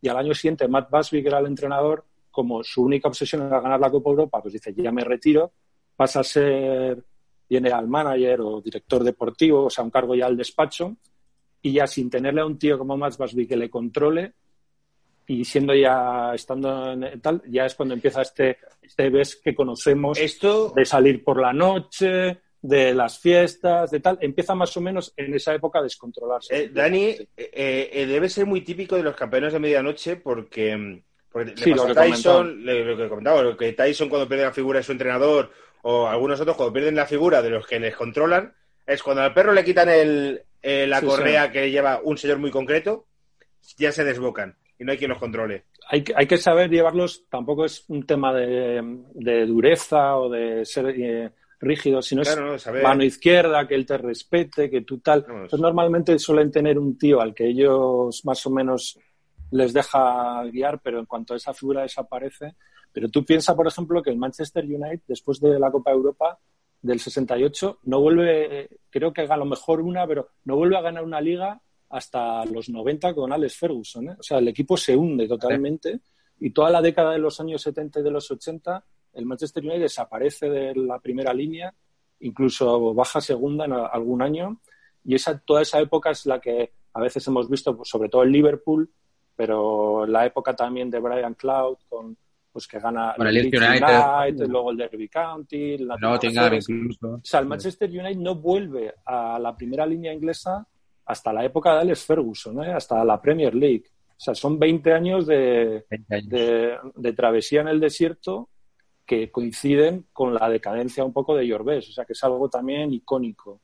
y al año siguiente Matt Busby, que era el entrenador, como su única obsesión era ganar la Copa Europa, pues dice, ya me retiro, pasa a ser general manager o director deportivo, o sea, un cargo ya al despacho, y ya sin tenerle a un tío como Matt Busby que le controle, y siendo ya, estando en tal, ya es cuando empieza este, este ves que conocemos Esto, de salir por la noche, de las fiestas, de tal, empieza más o menos en esa época a descontrolarse. eh, Dani, eh, eh, debe ser muy típico de los campeones de medianoche porque, mm, porque Sí, le lo pasó a que Tyson, le- lo que comentaba, lo que Tyson cuando pierde la figura de su entrenador o algunos otros cuando pierden la figura de los que les controlan, es cuando al perro le quitan el, eh, la Sí, correa que lleva un señor muy concreto, ya se desbocan y no hay quien los controle. hay, que- hay que saber llevarlos, tampoco es un tema de, de dureza o de ser eh, rígido, sino Claro, es mano izquierda, que él te respete, que tú tal. Pues normalmente suelen tener un tío al que ellos más o menos les deja guiar, pero en cuanto esa figura desaparece. Pero tú piensas, por ejemplo, que el Manchester United, después de la Copa Europa del 68, no vuelve, eh, creo que a lo mejor una, pero no vuelve a ganar una liga hasta los 90 con Alex Ferguson. ¿eh? O sea, el equipo se hunde totalmente y toda la década de los años 70 y de los 80 el Manchester United desaparece de la primera línea, incluso baja segunda en algún año y esa, toda esa época es la que a veces hemos visto, pues, sobre todo en Liverpool, pero la época también de Brian Cloud con pues que gana Con el Leeds Leeds United. luego el Derby County, el Nottingham incluso. O sea, el Manchester United no vuelve a la primera línea inglesa hasta la época de Alex Ferguson, ¿eh? hasta la Premier League. O sea, son 20 años de, 20 años. de, de travesía en el desierto que coinciden con la decadencia un poco de Yorbés. O sea, que es algo también icónico.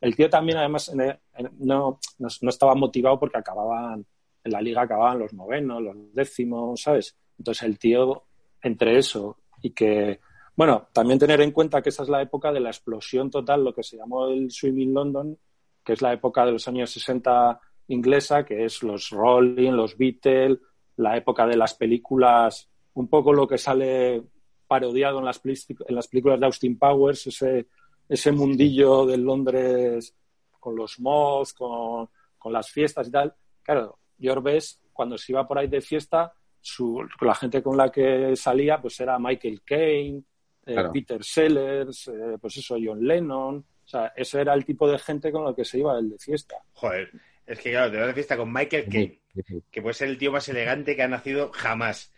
El tío también, además, en- en- no, no, no estaba motivado porque acababan, en la liga acababan los novenos, los décimos, ¿sabes? Entonces el tío, entre eso y que, bueno, también tener en cuenta que esa es la época de la explosión total, lo que se llamó el Swimming London, que es la época de los años 60 inglesa, que es los Rolling, los Beatles, la época de las películas, un poco lo que sale parodiado en las, películas de Austin Powers, ese, ese mundillo de Londres con los mods, con, con las fiestas y tal. Claro, Jorbes, cuando se iba por ahí de fiesta, su, la gente con la que salía pues era Michael Caine, eh, Claro. Peter Sellers, eh, pues eso, John Lennon. O sea, ese era el tipo de gente con la que se iba el de fiesta. Joder, es que claro, te vas de fiesta con Michael Caine, Sí, sí. que puede ser el tío más elegante que ha nacido jamás.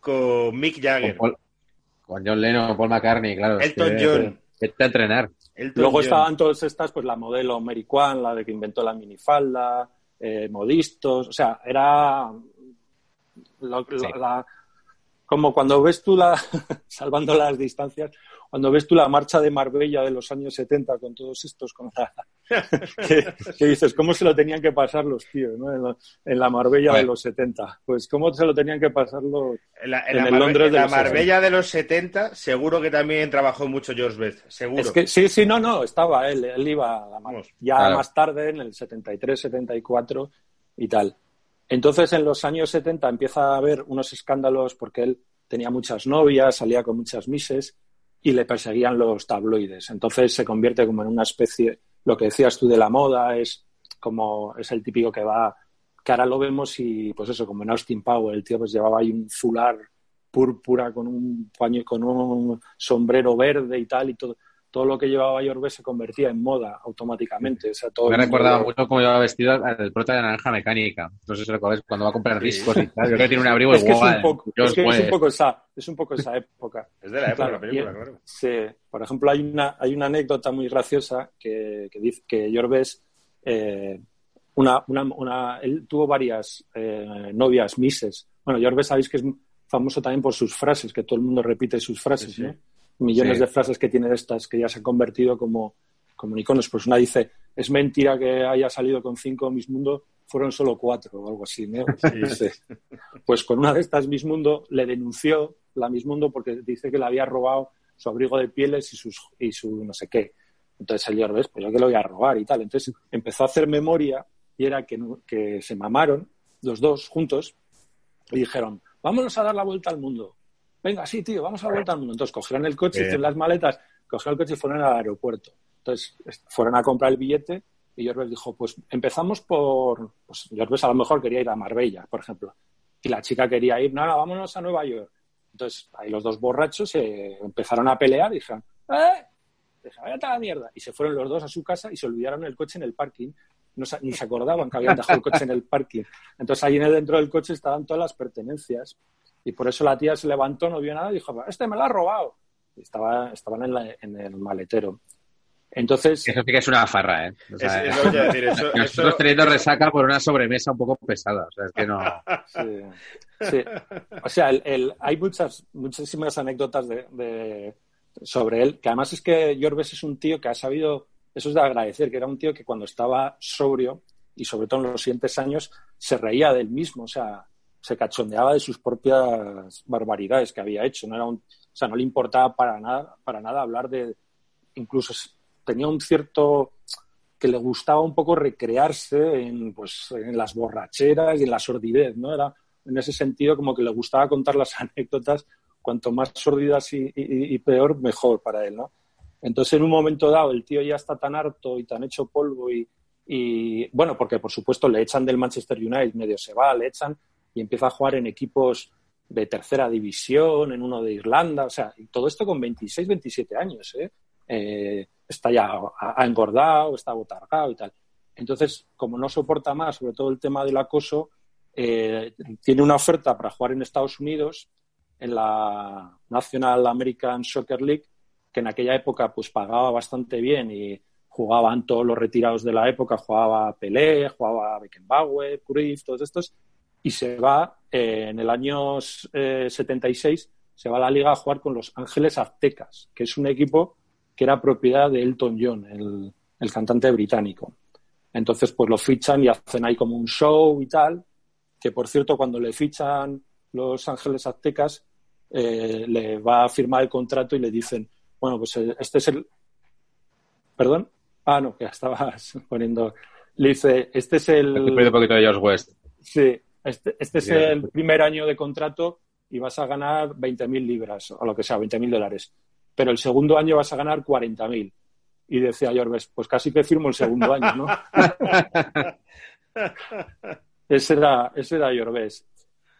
Con Mick Con, Jagger, Paul- con John Lennon, Paul McCartney, claro. es Elton que- John. Vete a entrenar. Elton Luego John. estaban todas estas, pues la modelo Mary Kwan, la de que inventó la minifalda, eh, modistos, o sea, era lo- Sí. la- como cuando ves tú la, salvando las distancias, cuando ves tú la marcha de Marbella de los años 70 con todos estos, con la- que, que dices, ¿cómo se lo tenían que pasar los tíos ¿no? en, la, en la Marbella de los 70? Pues ¿cómo se lo tenían que pasar los... En la, en En la el Marbe- Londres de la los Marbella de los 70, seguro que también trabajó mucho George Best, seguro. Es que sí, sí, no, no, estaba él, él iba a la mar- Vamos, ya claro. más tarde, en el 73, 74 y tal. Entonces, en los años 70 empieza a haber unos escándalos porque él tenía muchas novias, salía con muchas mises y le perseguían los tabloides. Entonces se convierte como en una especie, lo que decías tú de la moda, es como, es el típico que va, que ahora lo vemos y pues eso, como en Austin Powell, el tío pues llevaba ahí un fular púrpura con un paño, con un sombrero verde y tal y todo. Todo lo que llevaba Yorbe se convertía en moda automáticamente. O sea, todo Me el mundo- recordaba mucho cómo llevaba vestido el prota de naranja mecánica. No sé si recordáis cuando va a comprar Sí. discos y tal. Yo creo que tiene un abrigo es que es un poco, es que es un poco esa, es un poco esa época. Es de la época, Claro, la película, y- claro. Sí, por ejemplo, hay una, hay una anécdota muy graciosa que, que dice que Jorbes, eh, una, una, una- él tuvo varias eh, novias, mises. Bueno, Jorbes sabéis que es famoso también por sus frases, que todo el mundo repite sus frases, Sí, sí. ¿no? Millones Sí. de frases que tiene de estas que ya se han convertido como, como iconos. Pues una dice, es mentira que haya salido con cinco Miss Mundo, fueron solo cuatro o algo así, ¿no? Sí. Pues con una de estas Miss Mundo le denunció la Miss Mundo porque dice que le había robado su abrigo de pieles y, sus, y su no sé qué. Entonces el Jorbes, pues yo que lo voy a robar y tal. Entonces empezó a hacer memoria y era que, que se mamaron los dos juntos y dijeron, vámonos a dar la vuelta al mundo. Venga, sí, tío, vamos a la vuelta al mundo. Entonces cogieron el coche, Bien. hicieron las maletas, cogieron el coche y fueron al aeropuerto. Entonces fueron a comprar el billete y Jorbes dijo, pues empezamos por... Pues Jorbes a lo mejor quería ir a Marbella, por ejemplo. Y la chica quería ir, nada, vámonos a Nueva York. Entonces ahí los dos borrachos eh, empezaron a pelear y dijeron, ¡eh! Dijeron, "Váyate a la mierda. Y se fueron los dos a su casa y se olvidaron el coche en el parking. No ni se acordaban que habían dejado el coche en el parking. Entonces allí dentro del coche estaban todas las pertenencias. Y por eso la tía se levantó, no vio nada y dijo, este me lo ha robado. Y estaba, estaban en, la- en el maletero. Entonces, Eso sí que es una farra, ¿eh? O Es, sea, es lo que iba a decir, eso, nosotros eso- teniendo resaca por una sobremesa un poco pesada. O sea, es que no. Sí, sí. O sea, el- el- hay muchas, muchísimas anécdotas de, de- sobre él, que además es que Jorbes es un tío que ha sabido, eso es de agradecer, que era un tío que cuando estaba sobrio y sobre todo en los siguientes años se reía del mismo, o sea, se cachondeaba de sus propias barbaridades que había hecho, no era un, o sea, no le importaba para nada, para nada hablar de, incluso tenía un cierto que le gustaba un poco recrearse en, pues, en las borracheras y en la sordidez, ¿no? Era en ese sentido como que le gustaba contar las anécdotas, cuanto más sordidas y, y- y peor, mejor para él, ¿no? Entonces, en un momento dado, el tío ya está tan harto y tan hecho polvo y, y, bueno, porque por supuesto le echan del Manchester United, medio se va, le echan y empieza a jugar en equipos de tercera división, en uno de Irlanda, o sea, y todo esto con 26, 27 años, ¿eh? Eh, está ya, ha, engordado, está botargado y tal. Entonces, como no soporta más, sobre todo el tema del acoso, eh, tiene una oferta para jugar en Estados Unidos en la National American Soccer League, que en aquella época pues pagaba bastante bien y jugaban todos los retirados de la época, jugaba Pelé, jugaba Beckenbauer, Cruyff, todos estos, y se va eh, en el año eh, 76, se va a la liga a jugar con los Ángeles Aztecas, que es un equipo que era propiedad de Elton John, el, el cantante británico. Entonces, pues lo fichan y hacen ahí como un show y tal, que por cierto, cuando le fichan los Ángeles Aztecas, eh, le va a firmar el contrato y le dicen, bueno, pues eh, este es el... ¿Perdón? Ah, no, que estabas poniendo... Le dice, este es el... Un poquito de George West. Sí, este, este es el primer año de contrato y vas a ganar 20.000 libras, o lo que sea, 20.000 dólares. Pero el segundo año vas a ganar 40.000. Y decía Jorbes, pues casi que firmo el segundo año, ¿no? ese era, ese era Jorbes.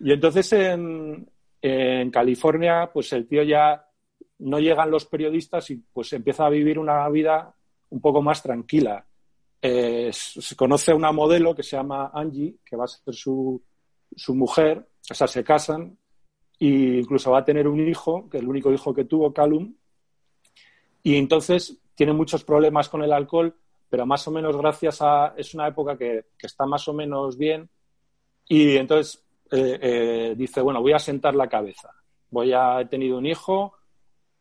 Y entonces en, en California, pues el tío ya no llegan los periodistas y pues empieza a vivir una vida un poco más tranquila. Eh, se conoce a una modelo que se llama Angie, que va a ser su, su mujer, o sea, se casan e incluso va a tener un hijo, que es el único hijo que tuvo, Calum, y entonces tiene muchos problemas con el alcohol, pero más o menos gracias a... es una época que, que está más o menos bien, y entonces eh, eh, dice, bueno, voy a sentar la cabeza, voy a... he tenido un hijo,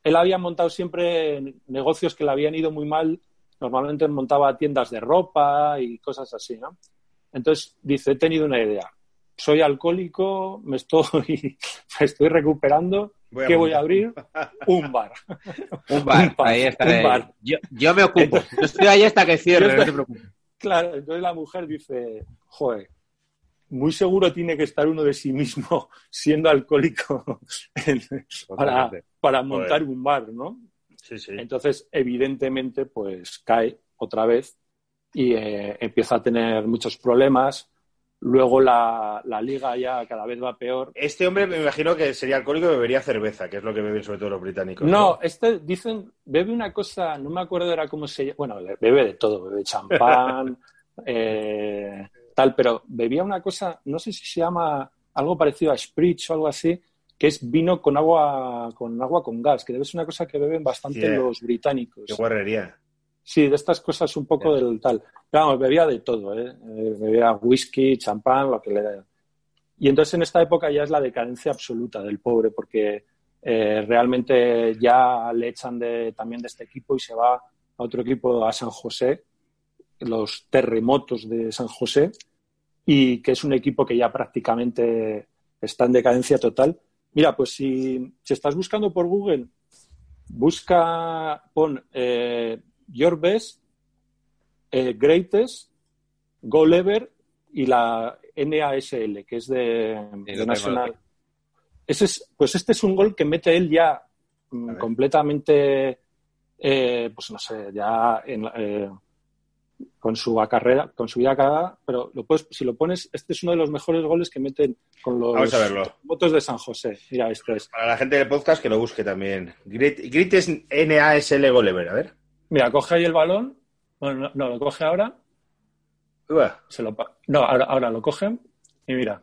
él había montado siempre negocios que le habían ido muy mal. Normalmente montaba tiendas de ropa y cosas así, ¿no? Entonces dice, he tenido una idea. Soy alcohólico, me estoy, me estoy recuperando. Voy ¿Qué voy a abrir? Un bar. Un bar, Un bar, ahí está. un bar. Yo, yo me ocupo. Yo estoy ahí hasta que cierre, no te preocupes. Claro, entonces la mujer dice, joder, muy seguro tiene que estar uno de sí mismo siendo alcohólico en- para, para montar Joder. un bar, ¿no? Sí, sí. Entonces, evidentemente, pues cae otra vez y eh, empieza a tener muchos problemas. Luego la, la liga ya cada vez va peor. Este hombre me imagino que sería alcohólico y bebería cerveza, que es lo que beben sobre todo los británicos. No, este dicen, bebe una cosa, no me acuerdo era cómo se llama, bueno, bebe de todo, bebe champán, eh, tal, pero bebía una cosa, no sé si se llama algo parecido a Spritz o algo así, que es vino con agua con agua con gas, que debe ser una cosa que beben bastante Yeah. los británicos. Qué guarrería. Sí, de estas cosas un poco del tal. Vamos, bebía de todo, ¿eh? Eh, Bebía whisky, champán, lo que le da. Y entonces en esta época ya es la decadencia absoluta del pobre, porque eh, realmente ya le echan de, también de este equipo y se va a otro equipo, a San José, los terremotos de San José, y que es un equipo que ya prácticamente está en decadencia total. Mira, pues si, si estás buscando por Google, busca, pon eh, Your Best, eh, Greatest, Goal Ever y la NASL, que es de, de National. Ese es, pues este es un gol que mete él ya mm, completamente, eh, pues no sé, ya en, eh, con su carrera, con su vida acabada, pero lo puedes, si lo pones, este es uno de los mejores goles que meten con los Vamos a verlo. votos de San José. Mira, este es. Para la gente del podcast que lo busque también. Greatest NASL Golever, a ver. Mira, coge ahí el balón. Bueno, no, no, lo coge ahora. Uah. Se lo pa- no, ahora, ahora lo cogen y mira.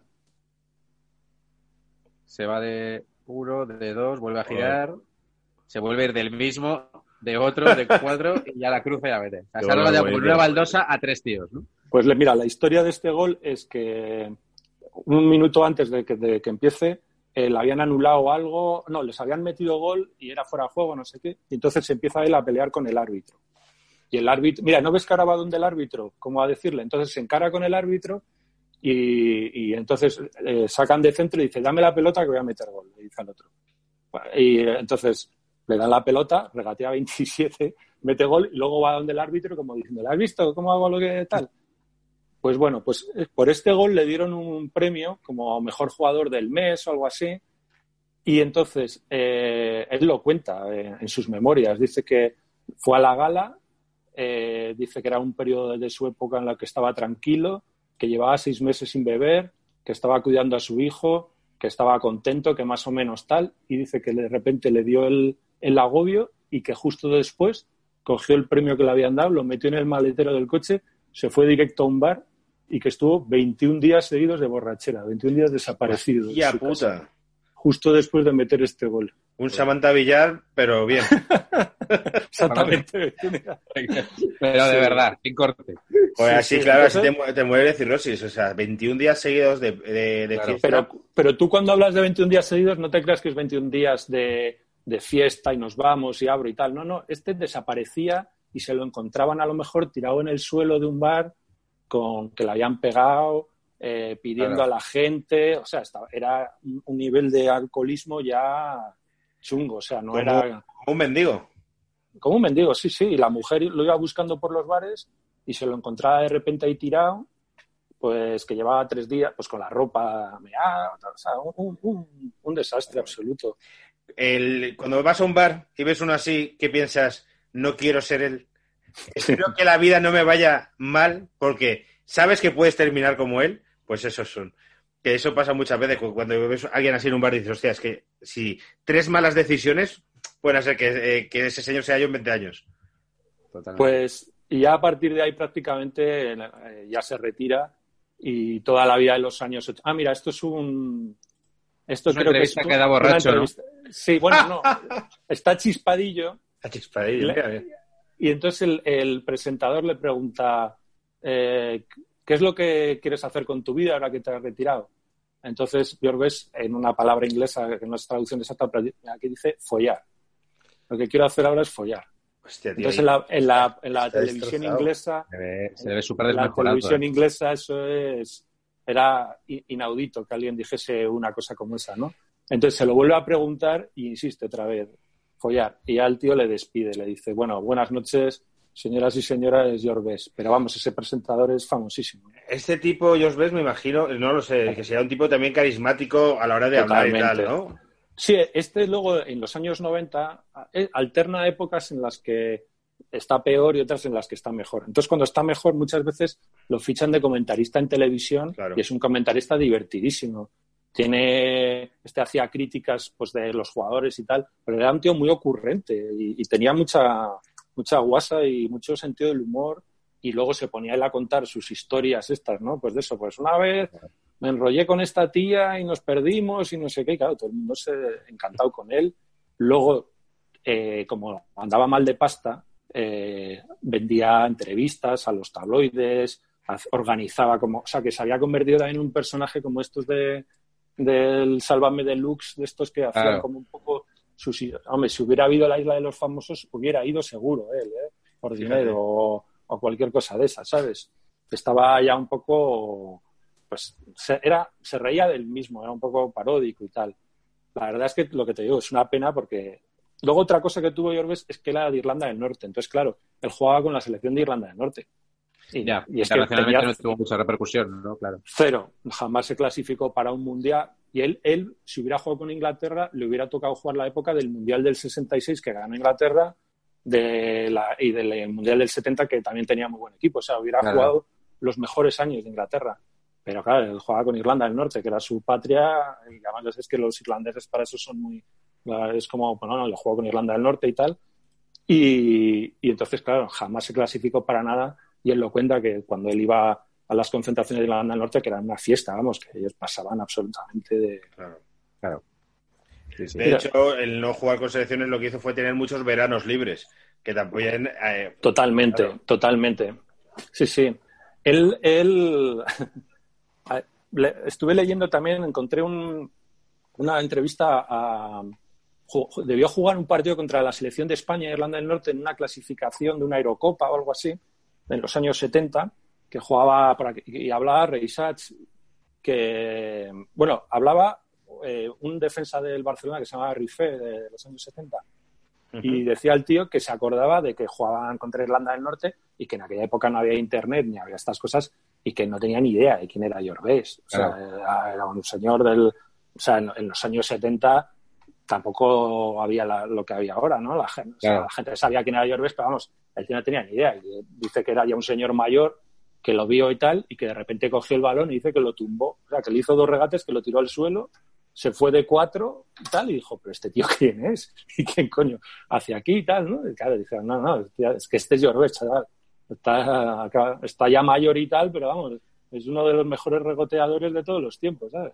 Se va de uno, de dos, vuelve a girar, se vuelve a ir del mismo, de otro, de cuatro, y ya la cruza y la mete. O sea, bonito. con una baldosa a tres tíos, ¿no? Pues le- mira, la historia de este gol es que un minuto antes de que, de que empiece eh, le habían anulado algo, no, les habían metido gol y era fuera de juego, no sé qué, y entonces se empieza él a pelear con el árbitro. Y el árbitro, mira, ¿no ves que ahora va donde el árbitro? ¿Cómo a decirle? Entonces se encara con el árbitro y, y entonces eh, sacan de centro y dice, dame la pelota que voy a meter gol, le dice al otro. Y eh, entonces le dan la pelota, regatea 27, mete gol y luego va donde el árbitro como diciendo, ¿le has visto cómo hago lo que tal? Pues bueno, pues eh, por este gol le dieron un premio como mejor jugador del mes o algo así. Y entonces eh, él lo cuenta eh, en sus memorias. Dice que fue a la gala, eh, dice que era un periodo de su época en la que estaba tranquilo, que llevaba seis meses sin beber, que estaba cuidando a su hijo, que estaba contento, que más o menos tal. Y dice que de repente le dio el, el agobio y que justo después cogió el premio que le habían dado, lo metió en el maletero del coche, se fue directo a un bar y que estuvo 21 días seguidos de borrachera, 21 días desaparecido. de Ya casa, puta. justo después de meter este gol. Un Samantha Villar, pero bien. Exactamente. Pero de Sí. verdad, sin corte. Joder, Sí, así, sí, claro, así te, mu- te muere de cirrosis. O sea, 21 días seguidos de, de, de Claro, fiesta. Pero, pero tú cuando hablas de 21 días seguidos, no te creas que es 21 días de, de fiesta y nos vamos y abro y tal. No, no, este desaparecía y se lo encontraban a lo mejor tirado en el suelo de un bar con que le habían pegado, eh, pidiendo Claro. a la gente. O sea, estaba- era un nivel de alcoholismo ya chungo. O sea, no Como- era Un mendigo. como un mendigo, sí, sí. Y la mujer lo iba buscando por los bares y se lo encontraba de repente ahí tirado, pues que llevaba tres días, pues con la ropa meada, o sea, un, un- un desastre absoluto. El, cuando vas a un bar y ves uno así, ¿qué piensas? No quiero ser él. Espero que la vida no me vaya mal porque sabes que puedes terminar como él. Pues esos son. Que eso pasa muchas veces cu- cuando ves a alguien así en un bar y dices, hostia, es que si tres malas decisiones pueden hacer que, eh, que ese señor sea yo en 20 años. Totalmente. Pues, y ya a partir de ahí prácticamente eh, ya se retira y toda la vida de los años. Ah, mira, esto es un. Esto Es una creo que es entrevista un- que da una borracho. Sí, bueno, no. Está chispadillo. A chispadillo, Le-. Y entonces el, el presentador le pregunta, eh, ¿qué es lo que quieres hacer con tu vida ahora que te has retirado? Entonces Björk en una palabra inglesa que no es traducción exacta, pero aquí dice follar. lo que quiero hacer ahora es follar. Hostia, tío. Entonces en la, en la, en la televisión destrozado. inglesa, Se ve, se ve súper en la televisión ¿eh? inglesa eso es era inaudito que alguien dijese una cosa como esa, ¿no? Entonces se lo vuelve a preguntar y insiste otra vez, follar. Y ya el tío le despide, le dice, bueno, buenas noches, señoras y señores, George Best. Pero vamos, ese presentador es famosísimo. Este tipo, Josh Best, me imagino, no lo sé, que sea un tipo también carismático a la hora de hablar y tal. ¿no? Sí, este luego en los años 90 eh, alterna épocas en las que está peor y otras en las que está mejor. Entonces, cuando está mejor, muchas veces lo fichan de comentarista en televisión Claro. y es un comentarista divertidísimo. Tiene, este hacía críticas pues de los jugadores y tal, pero era un tío muy ocurrente y, y tenía mucha, mucha guasa y mucho sentido del humor y luego se ponía él a contar sus historias estas, ¿no? Pues de eso, pues una vez me enrollé con esta tía y nos perdimos y no sé qué, y claro, todo el mundo se encantado con él. Luego, eh, como andaba mal de pasta, eh, vendía entrevistas a los tabloides, organizaba como, o sea, que se había convertido también en un personaje como estos de del Sálvame Deluxe, de estos que hacían Claro. como un poco sus, hombre, si hubiera habido la isla de los famosos, hubiera ido seguro él, ¿eh? por dinero o, o cualquier cosa de esas, ¿sabes? Estaba ya un poco, pues, se, era, se reía del mismo, era un poco paródico y tal. La verdad es que lo que te digo es una pena porque luego otra cosa que tuvo Jorges es que era de Irlanda del Norte, entonces claro, él jugaba con la selección de Irlanda del Norte. Y, Ya, y es que tenía no tuvo mucha repercusión, ¿no? Claro. cero, jamás se clasificó para un mundial y él, él, si hubiera jugado con Inglaterra, le hubiera tocado jugar la época del mundial del 66 que ganó Inglaterra de la, y del mundial del 70 que también tenía muy buen equipo, o sea, hubiera Claro. jugado los mejores años de Inglaterra. Pero claro, él jugaba con Irlanda del Norte, que era su patria, y además es que los irlandeses para eso son muy... Es como, bueno, no, yo juego con Irlanda del Norte y tal. Y, y entonces, claro, jamás se clasificó para nada. Y él lo cuenta que cuando él iba a las concentraciones de Irlanda del Norte, que eran una fiesta, vamos, que ellos pasaban absolutamente de... Claro. Claro. Sí, sí. De Mira. hecho, el no jugar con selecciones lo que hizo fue tener muchos veranos libres, que también... eh, Totalmente, Claro. totalmente. Sí, sí. Él, él... le- estuve leyendo también, encontré un- una entrevista a... Debió jugar un partido contra la selección de España e Irlanda del Norte en una clasificación de una Eurocopa o algo así, en los años 70, que jugaba aquí, y hablaba Reisach, que, bueno, hablaba eh, un defensa del Barcelona que se llamaba Rifé de los años 70, y decía el tío que se acordaba de que jugaban contra Irlanda del Norte y que en aquella época no había internet ni había estas cosas y que no tenía ni idea de quién era Jorvés. O sea, era, era un señor del... O sea, en, en los años 70 tampoco había la- lo que había ahora, ¿no? La gente, o sea, Claro. la gente sabía quién era Jorvés, pero vamos, el tío no tenía ni idea. Y dice que era ya un señor mayor que lo vio y tal y que de repente cogió el balón y dice que lo tumbó. O sea, que le hizo dos regates, que lo tiró al suelo se fue de cuatro y tal, y dijo, pero este tío quién es, y quién coño hacia aquí y tal, ¿no? Y claro, dijeron, no, no, es que este es Jorvés, chaval. Está, acá- está ya mayor y tal, pero vamos, es uno de los mejores regoteadores de todos los tiempos, ¿sabes?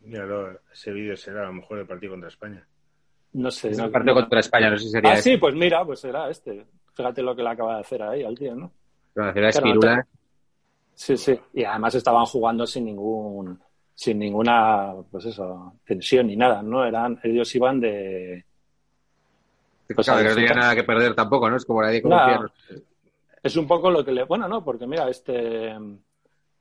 Míralo, ese vídeo será a lo mejor el partido contra España. No sé. No- el partido no- contra España, no sé si sería Ah, este. sí, pues mira, pues será este. Fíjate lo que le acaba de hacer ahí al tío, ¿no? Pero Claro, Espirula, Sí, sí. Y además estaban jugando sin ningún, sin ninguna, pues eso, tensión ni nada, ¿no? Eran, ellos iban de, Pues claro, que no tenía nada que perder tampoco, ¿no? Es como nadie confía. Es un poco lo que le. Bueno, no, porque mira, este. eh,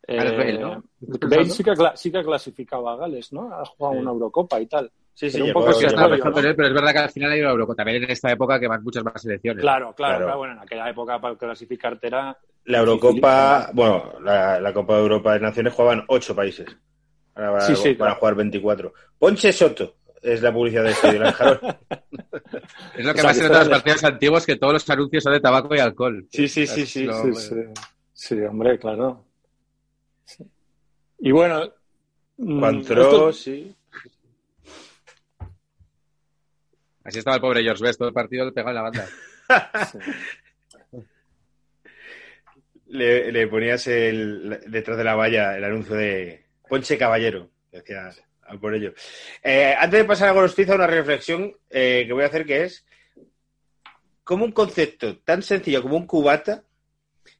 Bale, ¿no? ¿Estás Bale sí que, sí que clasificaba a Gales, ¿no? Ha jugado Sí. una Eurocopa y tal. Sí, sí, Pero un llegó- poco llegó- estaba rollo, pensando ¿no? en él, pero es verdad que al final ha ido a Europa. También en esta época que van muchas más selecciones. Claro, claro, Claro. Bueno, en aquella época para clasificarte era. La Eurocopa, bueno, la, la Copa de Europa de Naciones jugaban ocho países. Ahora van, a- Sí, sí, van a jugar 24. Ponche Soto es la publicidad de este, del Anjarón. Es lo que O sea, más que se nota en de- partidos antiguos, que todos los anuncios son de tabaco y alcohol. Sí, sí, sí, sí. Lo- Sí, sí. Sí, hombre, claro. Sí. Y bueno. mm, Cuantro, esto- sí. Así estaba el pobre George Best, todo el partido le pegaba en la banda. sí. Le, le ponías el, detrás de la valla el anuncio de Ponche Caballero. Decía a por ello. Eh, antes de pasar a Gorostiza, una reflexión eh, que voy a hacer que es cómo un concepto tan sencillo como un cubata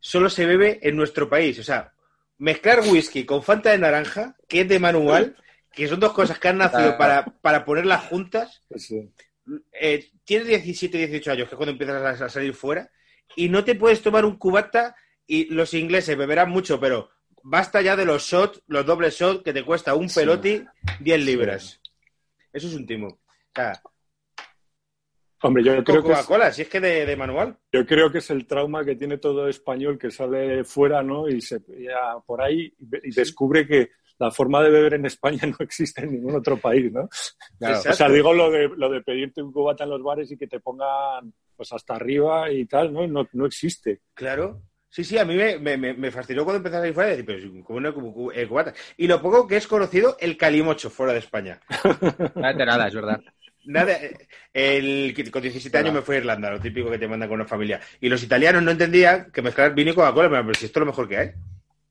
solo se bebe en nuestro país. O sea, mezclar whisky con Fanta de naranja, que es de manual, que son dos cosas que han nacido para, para ponerlas juntas, Sí. Eh, tienes 17, 18 años, que es cuando empiezas a, a salir fuera, y no te puedes tomar un cubata y los ingleses beberán mucho, pero basta ya de los shots, los dobles shots, que te cuesta un Sí. peloti 10 libras. Eso es un timo. O sea, Hombre, yo creo que Coca-Cola, si es que de, de manual. yo creo que es el trauma que tiene todo español que sale fuera, ¿no? Y se ya por ahí y descubre que la forma de beber en España no existe en ningún otro país, ¿no? Claro. O sea, digo lo de, lo de pedirte un cubata en los bares y que te pongan pues hasta arriba y tal, ¿no? No, no existe. Claro. Sí, sí, a mí me, me, me- me fascinó cuando empezaste a salir fuera y decir, pero si, ¿cómo no cu- cu- eh, cubata? Y lo poco que es conocido, el calimocho fuera de España. Nada de nada, es verdad. Nada, el, con 17 años me fui a Irlanda, lo típico que te mandan con una familia. Y los italianos no entendían que mezclar vino y Coca-Cola, pero si esto es lo mejor que hay.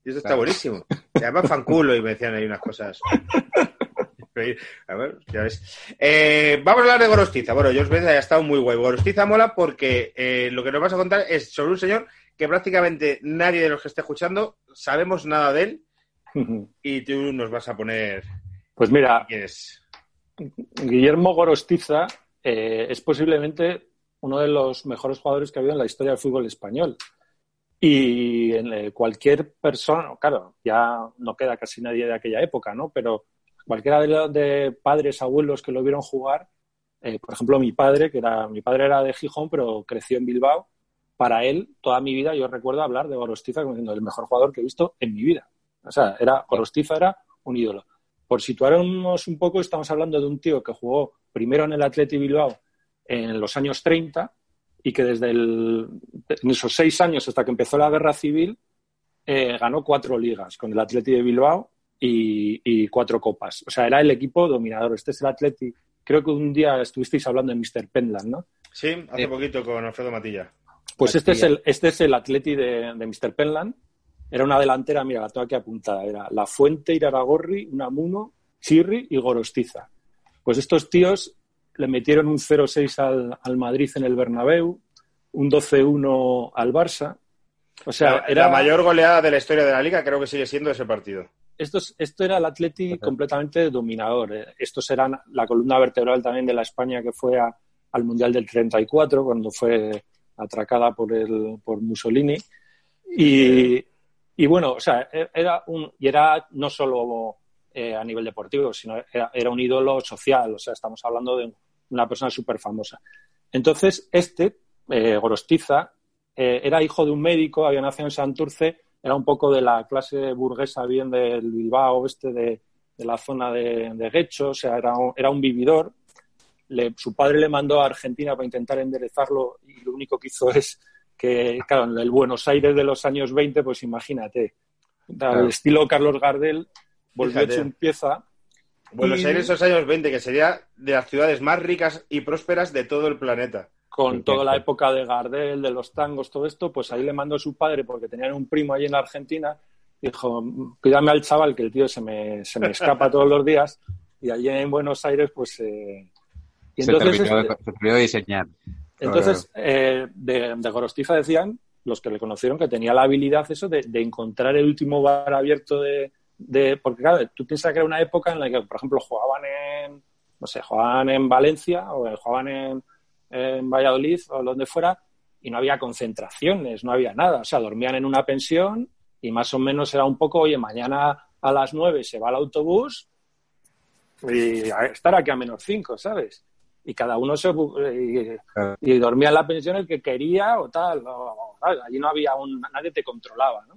Y esto está Claro. buenísimo. Y además fanculo y me decían ahí unas cosas. A ver, ya ves. Eh, vamos a hablar de Gorostiza. Bueno, yo os veo, ha estado muy guay. Gorostiza mola porque eh, lo que nos vas a contar es sobre un señor que prácticamente nadie de los que esté escuchando sabemos nada de él y tú nos vas a poner Pues mira, es. Guillermo Gorostiza eh, es posiblemente uno de los mejores jugadores que ha habido en la historia del fútbol español. Y en, eh, cualquier persona, claro, ya no queda casi nadie de aquella época, ¿no? Pero cualquiera de, de padres, abuelos que lo vieron jugar, eh, por ejemplo, mi padre, que era, mi padre era de Gijón, pero creció en Bilbao, para él, toda mi vida, yo recuerdo hablar de Gorostiza como siendo el mejor jugador que he visto en mi vida. O sea, era, Gorostiza era un ídolo. Por situarnos un poco, estamos hablando de un tío que jugó primero en el Atleti Bilbao en los años 30 y que desde el- en esos seis años hasta que empezó la guerra civil eh, ganó cuatro ligas con el Atleti de Bilbao y, y cuatro copas. O sea, era el equipo dominador. Este es el Atleti. Creo que un día estuvisteis hablando de Mr. Penland, ¿no? Sí, hace Sí. poquito con Alfredo Matilla. Pues este es, el, este es el Atleti de, de Mr. Penland. Era una delantera, mira, la tengo aquí apuntada. Era La Fuente, Iraragorri, Unamuno, Chirri y Gorostiza. Pues estos tíos le metieron un 0-6 al, al Madrid en el Bernabéu, un 12-1 al Barça. O sea, la, era la mayor goleada de la historia de la liga creo que sigue siendo ese partido. esto, es- esto era el Atleti completamente dominador. eh. Estos eran la columna vertebral también de la España que fue a- al Mundial del 34, cuando fue atracada por, el, por Mussolini. Y, y bueno, o sea, e- era un, y era no solo eh, a nivel deportivo, sino era, era un ídolo social. O sea, estamos hablando de una persona súper famosa. Entonces, este, eh, Gorostiza, eh, era hijo de un médico, había nacido en Santurce, era un poco de la clase burguesa bien del Bilbao, este de, de la zona de, de Guecho, o sea, era un, era un vividor. Le- su padre le mandó a Argentina para intentar enderezarlo y lo único que hizo es que, claro, en el Buenos Aires de los años 20, pues imagínate, al Claro. estilo Carlos Gardel, volvió hecho un pieza. Buenos Y- Aires, esos años 20, que sería de las ciudades más ricas y prósperas de todo el planeta. con toda la época de Gardel, de los tangos, todo esto, pues ahí le mandó su padre porque tenían un primo allí en la Argentina. Dijo, cuídame al chaval que el tío se me, se me escapa todos los días. Y allí en Buenos Aires, pues... eh, y se, entonces, terminó, se terminó de diseñar. entonces eh, de, de Gorostiza decían, los que le conocieron, que tenía la habilidad eso de, de encontrar el último bar abierto de, de... Porque claro, tú piensas que era una época en la que, por ejemplo, jugaban en... No sé, jugaban en Valencia o jugaban en, en Valladolid o donde fuera y no había concentraciones, no había nada. O sea, dormían en una pensión y más o menos era un poco, oye, mañana a las nueve se va el autobús y estar aquí a menos cinco, ¿sabes? Y cada uno se y, y dormía en la pensión el que quería o tal. o- allí no había un, nadie te controlaba, ¿no?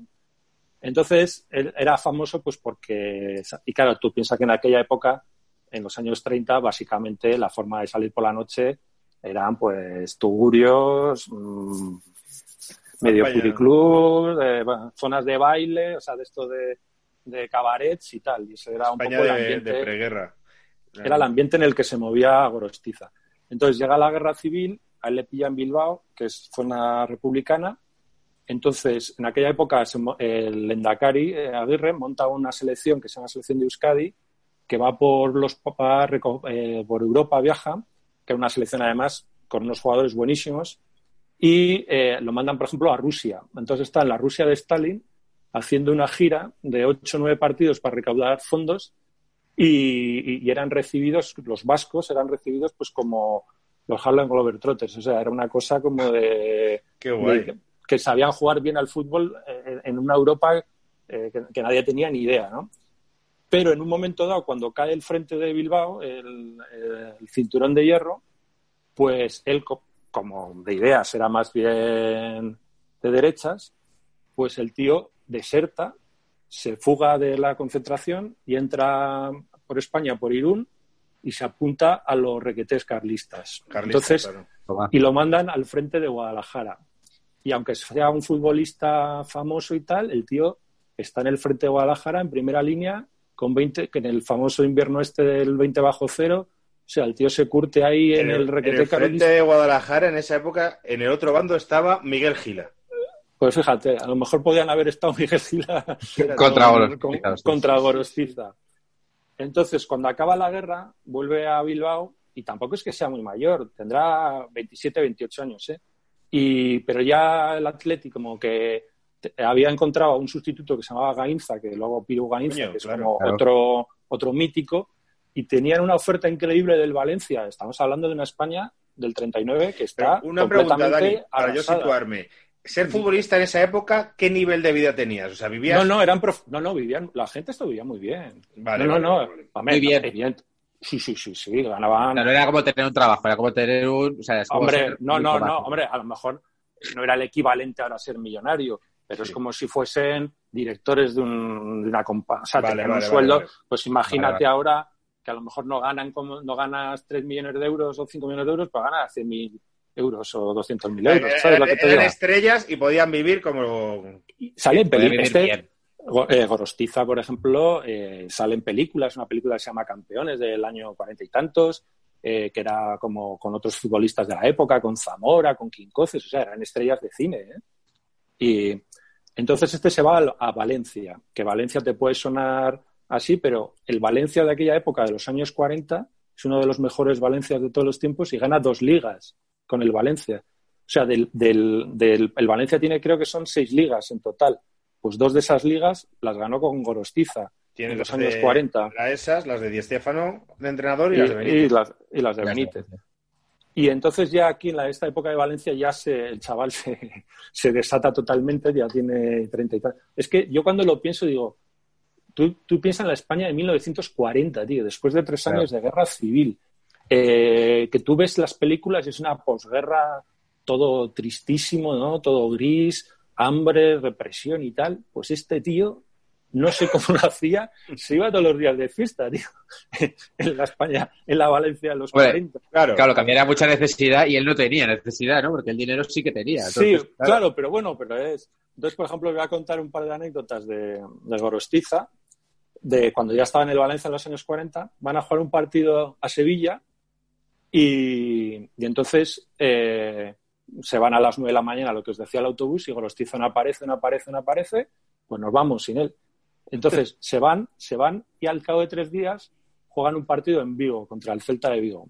Entonces, él era famoso pues porque, y claro, tú piensas que en aquella época, en los años 30, básicamente la forma de salir por la noche eran pues tugurios, mm, medio puticlub, eh, bueno, zonas de baile, o sea, de esto de, de cabarets y tal. Y eso era un España poco el de, ambiente de preguerra. era el ambiente en el que se movía Gorostiza. Entonces llega la guerra civil, a él le pilla en Bilbao, que es zona republicana. Entonces, en aquella época, el Endacari Aguirre monta una selección que se llama Selección de Euskadi, que va por, los, va eh, por Europa, viaja, que es una selección además con unos jugadores buenísimos, y eh, lo mandan, por ejemplo, a Rusia. Entonces está en la Rusia de Stalin haciendo una gira de 8 o 9 partidos para recaudar fondos y, y- y eran recibidos, los vascos eran recibidos pues como, los Harlem Globetrotters. O sea, era una cosa como de, Qué guay. de que, sabían jugar bien al fútbol eh, en una Europa eh, que, que nadie tenía ni idea, ¿no? Pero en un momento dado, cuando cae el frente de Bilbao, el, el cinturón de hierro, pues él, co- como de ideas era más bien de derechas, pues el tío deserta, se fuga de la concentración y entra por España, por Irún, y se apunta a los requetés carlistas. Carlista, Entonces, claro. Y lo mandan al frente de Guadalajara. Y aunque sea un futbolista famoso y tal, el tío está en el frente de Guadalajara en primera línea con 20, que en el famoso invierno este del 20 bajo cero, o sea, el tío se curte ahí en, el en requete el frente de Guadalajara, en esa época, en el otro bando estaba Miguel Gila. Pues fíjate, a lo mejor podían haber estado Miguel Gila Contra con- Gorostiza, con- contra Gorostiza. Entonces, cuando acaba la guerra, vuelve a Bilbao y tampoco es que sea muy mayor, tendrá 27, 28 años, ¿eh? Y, pero ya el Atleti como que había encontrado a un sustituto que se llamaba Gainza, que luego Piru Gainza, Coño, que es claro. como Claro. otro, otro mítico, y tenían una oferta increíble del Valencia. Estamos hablando de una España del 39 que está Una pregunta, completamente Dani, para yo situarme. Ser futbolista en esa época, ¿qué nivel de vida tenías? O sea, vivías... No, no, eran prof- no, no, vivían, la gente esto vivía muy bien. Vale, no, vale, no, no, vale, vale. hombre, Muy bien. Sí, sí, sí, sí, ganaban. O sea, no era como tener un trabajo, era como tener un. O sea, es como hombre, no, no, trabajo. no, hombre, a lo mejor no era el equivalente ahora a ser millonario, pero es como si fuesen directores de, un, de una compañía. O sea, Vale, tenían vale, un sueldo, vale, pues imagínate Vale, vale. ahora que a lo mejor no ganan como no ganas 3 millones de euros o 5 millones de euros, pero ganas 100.000 euros o 200.000 euros. Eran, ¿Sabes lo que te eran digo? estrellas y podían vivir como... Sale en Podía peli- vivir este- bien. Eh, Gorostiza, por ejemplo, eh, sale en películas, una película que se llama Campeones del año cuarenta y tantos, eh, que era como con otros futbolistas de la época, con Zamora, con Quincoces, o sea, eran estrellas de cine. ¿eh? Y entonces este se va a Valencia, que Valencia te puede sonar así, pero el Valencia de aquella época, de los años 40, es uno de los mejores Valencias de todos los tiempos y gana dos ligas con el Valencia. O sea, del, del, del- el Valencia tiene creo que son seis ligas en total. Pues dos de esas ligas las ganó con Gorostiza Tienes en los años de- 40 las esas, las de Di Stéfano de entrenador y, y, las de Benítez. y las, y las de Benítez. Y entonces ya aquí en la, esta época de Valencia ya se, el chaval se, se desata totalmente, ya tiene 30 y tal. Es que yo cuando lo pienso digo, tú, tú piensas en la España de 1940, tío, después de tres Claro. años de guerra civil, eh, que tú ves las películas y es una posguerra todo tristísimo, ¿no? Todo gris, hambre, represión y tal. Pues este tío, no sé cómo lo hacía, se iba todos los días de fiesta, tío, en la España, en la Valencia de los Hombre, 40. Claro, Claro, que había mucha necesidad y él no tenía necesidad, ¿no? Porque el dinero sí que tenía. Sí, claro. pero bueno, pero es. Entonces, por ejemplo, voy a contar un par de anécdotas de, de Gorostiza, de cuando ya estaba en el Valencia en los años 40, van a jugar un partido a Sevilla y, y entonces eh, se van a las 9 de la mañana, lo que os decía el autobús, y Gorostiza no aparece, no aparece, no aparece, pues nos vamos sin él. Entonces se van, se van y al cabo de tres días juegan un partido en Vigo contra el Celta de Vigo.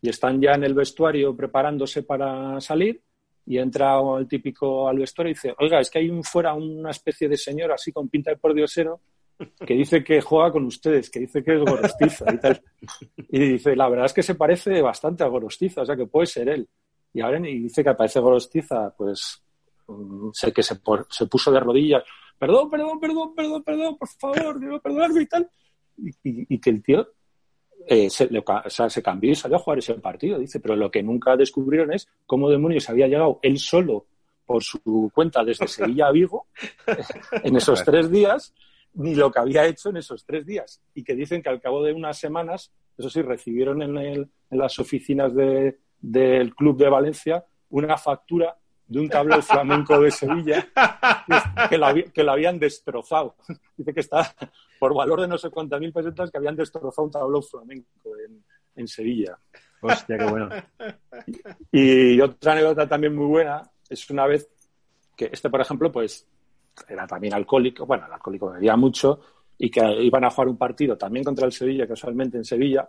Y están ya en el vestuario preparándose para salir y entra el típico al vestuario y dice, oiga, es que hay un fuera una especie de señor así con pinta de pordiosero que dice que juega con ustedes, que dice que es Gorostiza y tal. Y dice, la verdad es que se parece bastante a Gorostiza, o sea que puede ser él. Y ahora y dice que aparece Gorostiza, pues mm, sé que se, por- se puso de rodillas, perdón, perdón, perdón, perdón, perdón, por favor, digo, perdonadme y tal. Y, que el tío eh, se, se cambió y salió a jugar ese partido, dice, pero lo que nunca descubrieron es cómo demonios había llegado él solo por su cuenta desde Sevilla a Vigo en esos tres días, ni lo que había hecho en esos tres días. Y que dicen que al cabo de unas semanas, eso sí, recibieron en, el- en las oficinas de- del Club de Valencia una factura de un tablao flamenco de Sevilla que lo, habi- que lo habían destrozado. Dice que está por valor de no sé cuántas mil pesetas que habían destrozado un tablao flamenco en, en Sevilla. Hostia, qué bueno. Y otra anécdota también muy buena es una vez que este, por ejemplo, pues era también alcohólico, bueno, el alcohólico bebía mucho y que iban a jugar un partido también contra el Sevilla, casualmente en Sevilla,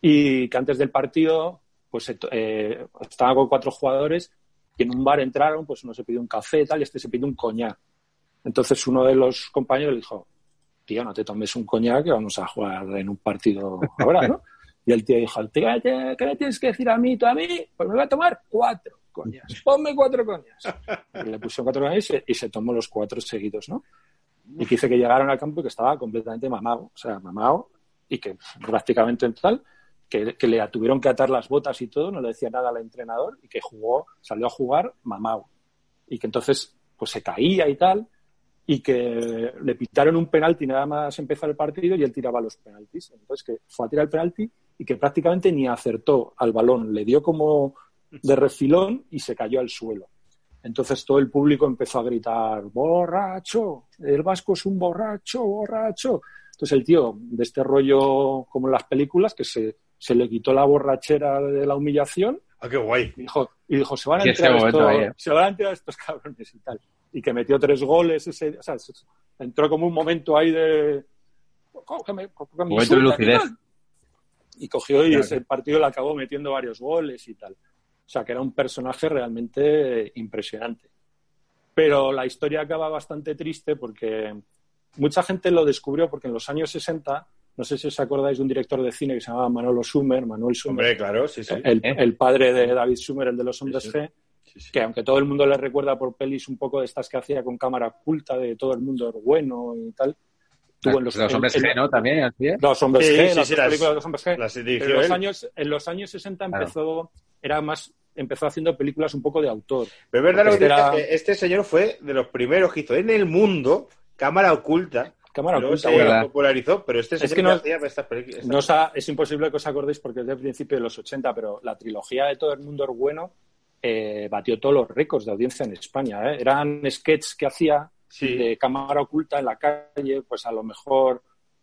y que antes del partido, pues eh, estaban con cuatro jugadores y en un bar entraron, pues uno se pidió un café y tal, y este se pidió un coñac. Entonces uno de los compañeros le dijo, tío, no te tomes un coñac que vamos a jugar en un partido ahora, ¿no? Y el tío dijo, "¿Tío, ¿qué me tienes que decir a mí, tú a mí? Pues me voy a tomar cuatro coñas. Ponme cuatro coñas. Y le pusieron cuatro coñas y se, y se tomó los cuatro seguidos, ¿no? Y que dice que llegaron al campo y que estaba completamente mamado, o sea, mamado, y que prácticamente en tal, que, le tuvieron que atar las botas y todo, no le decía nada al entrenador, y que jugó, salió a jugar mamado. Y que entonces, pues se caía y tal, y que le pitaron un penalti nada más empezar el partido y él tiraba los penaltis. Entonces que fue a tirar el penalti y que prácticamente ni acertó al balón, le dio como de refilón y se cayó al suelo. Entonces todo el público empezó a gritar, borracho, el vasco es un borracho, borracho. Entonces el tío, de este rollo como en las películas, que se, se le quitó la borrachera de la humillación Ah, qué guay. y dijo, y dijo se van a entrar estos, ¿eh? se van a entrar estos cabrones y tal. Y que metió tres goles, ese, o sea, se- entró como un momento ahí de... Cógeme, cógeme, Momento de lucidez. tal. Y cogió y Claro. ese partido le acabó metiendo varios goles y tal. O sea, que era un personaje realmente impresionante. Pero la historia acaba bastante triste porque mucha gente lo descubrió porque en los años 60, no sé si os acordáis de un director de cine que se llamaba Manolo Sumer, Manuel Sumer, Hombre, claro, sí, sí. el, ¿Eh? el padre de David Sumer, el de los hombres Sí, sí. G, Sí, sí. que aunque todo el mundo le recuerda por pelis un poco de estas que hacía con cámara oculta, de todo el mundo es bueno y tal, tuvo en Los, los, hombres en- G, ¿no? También, así es. Los hombres Sí, G, sí, las sí, dos las- películas de los hombres G. Las dirigió en los él. años, en los años 60 Claro. empezó, era más, empezó haciendo películas un poco de autor. Pero es verdad lo que era- este señor fue de los primeros que hizo en el mundo cámara oculta. Cámara Luego oculta, se ¿verdad? popularizó, pero este señor que no- hacía estas películas. No ha- es imposible que os acordéis porque es del principio de los 80, pero la trilogía de Todo el Mundo es Bueno eh, batió todos los récords de audiencia en España. ¿eh? Eran sketches que hacía Sí. de cámara oculta en la calle, pues a lo mejor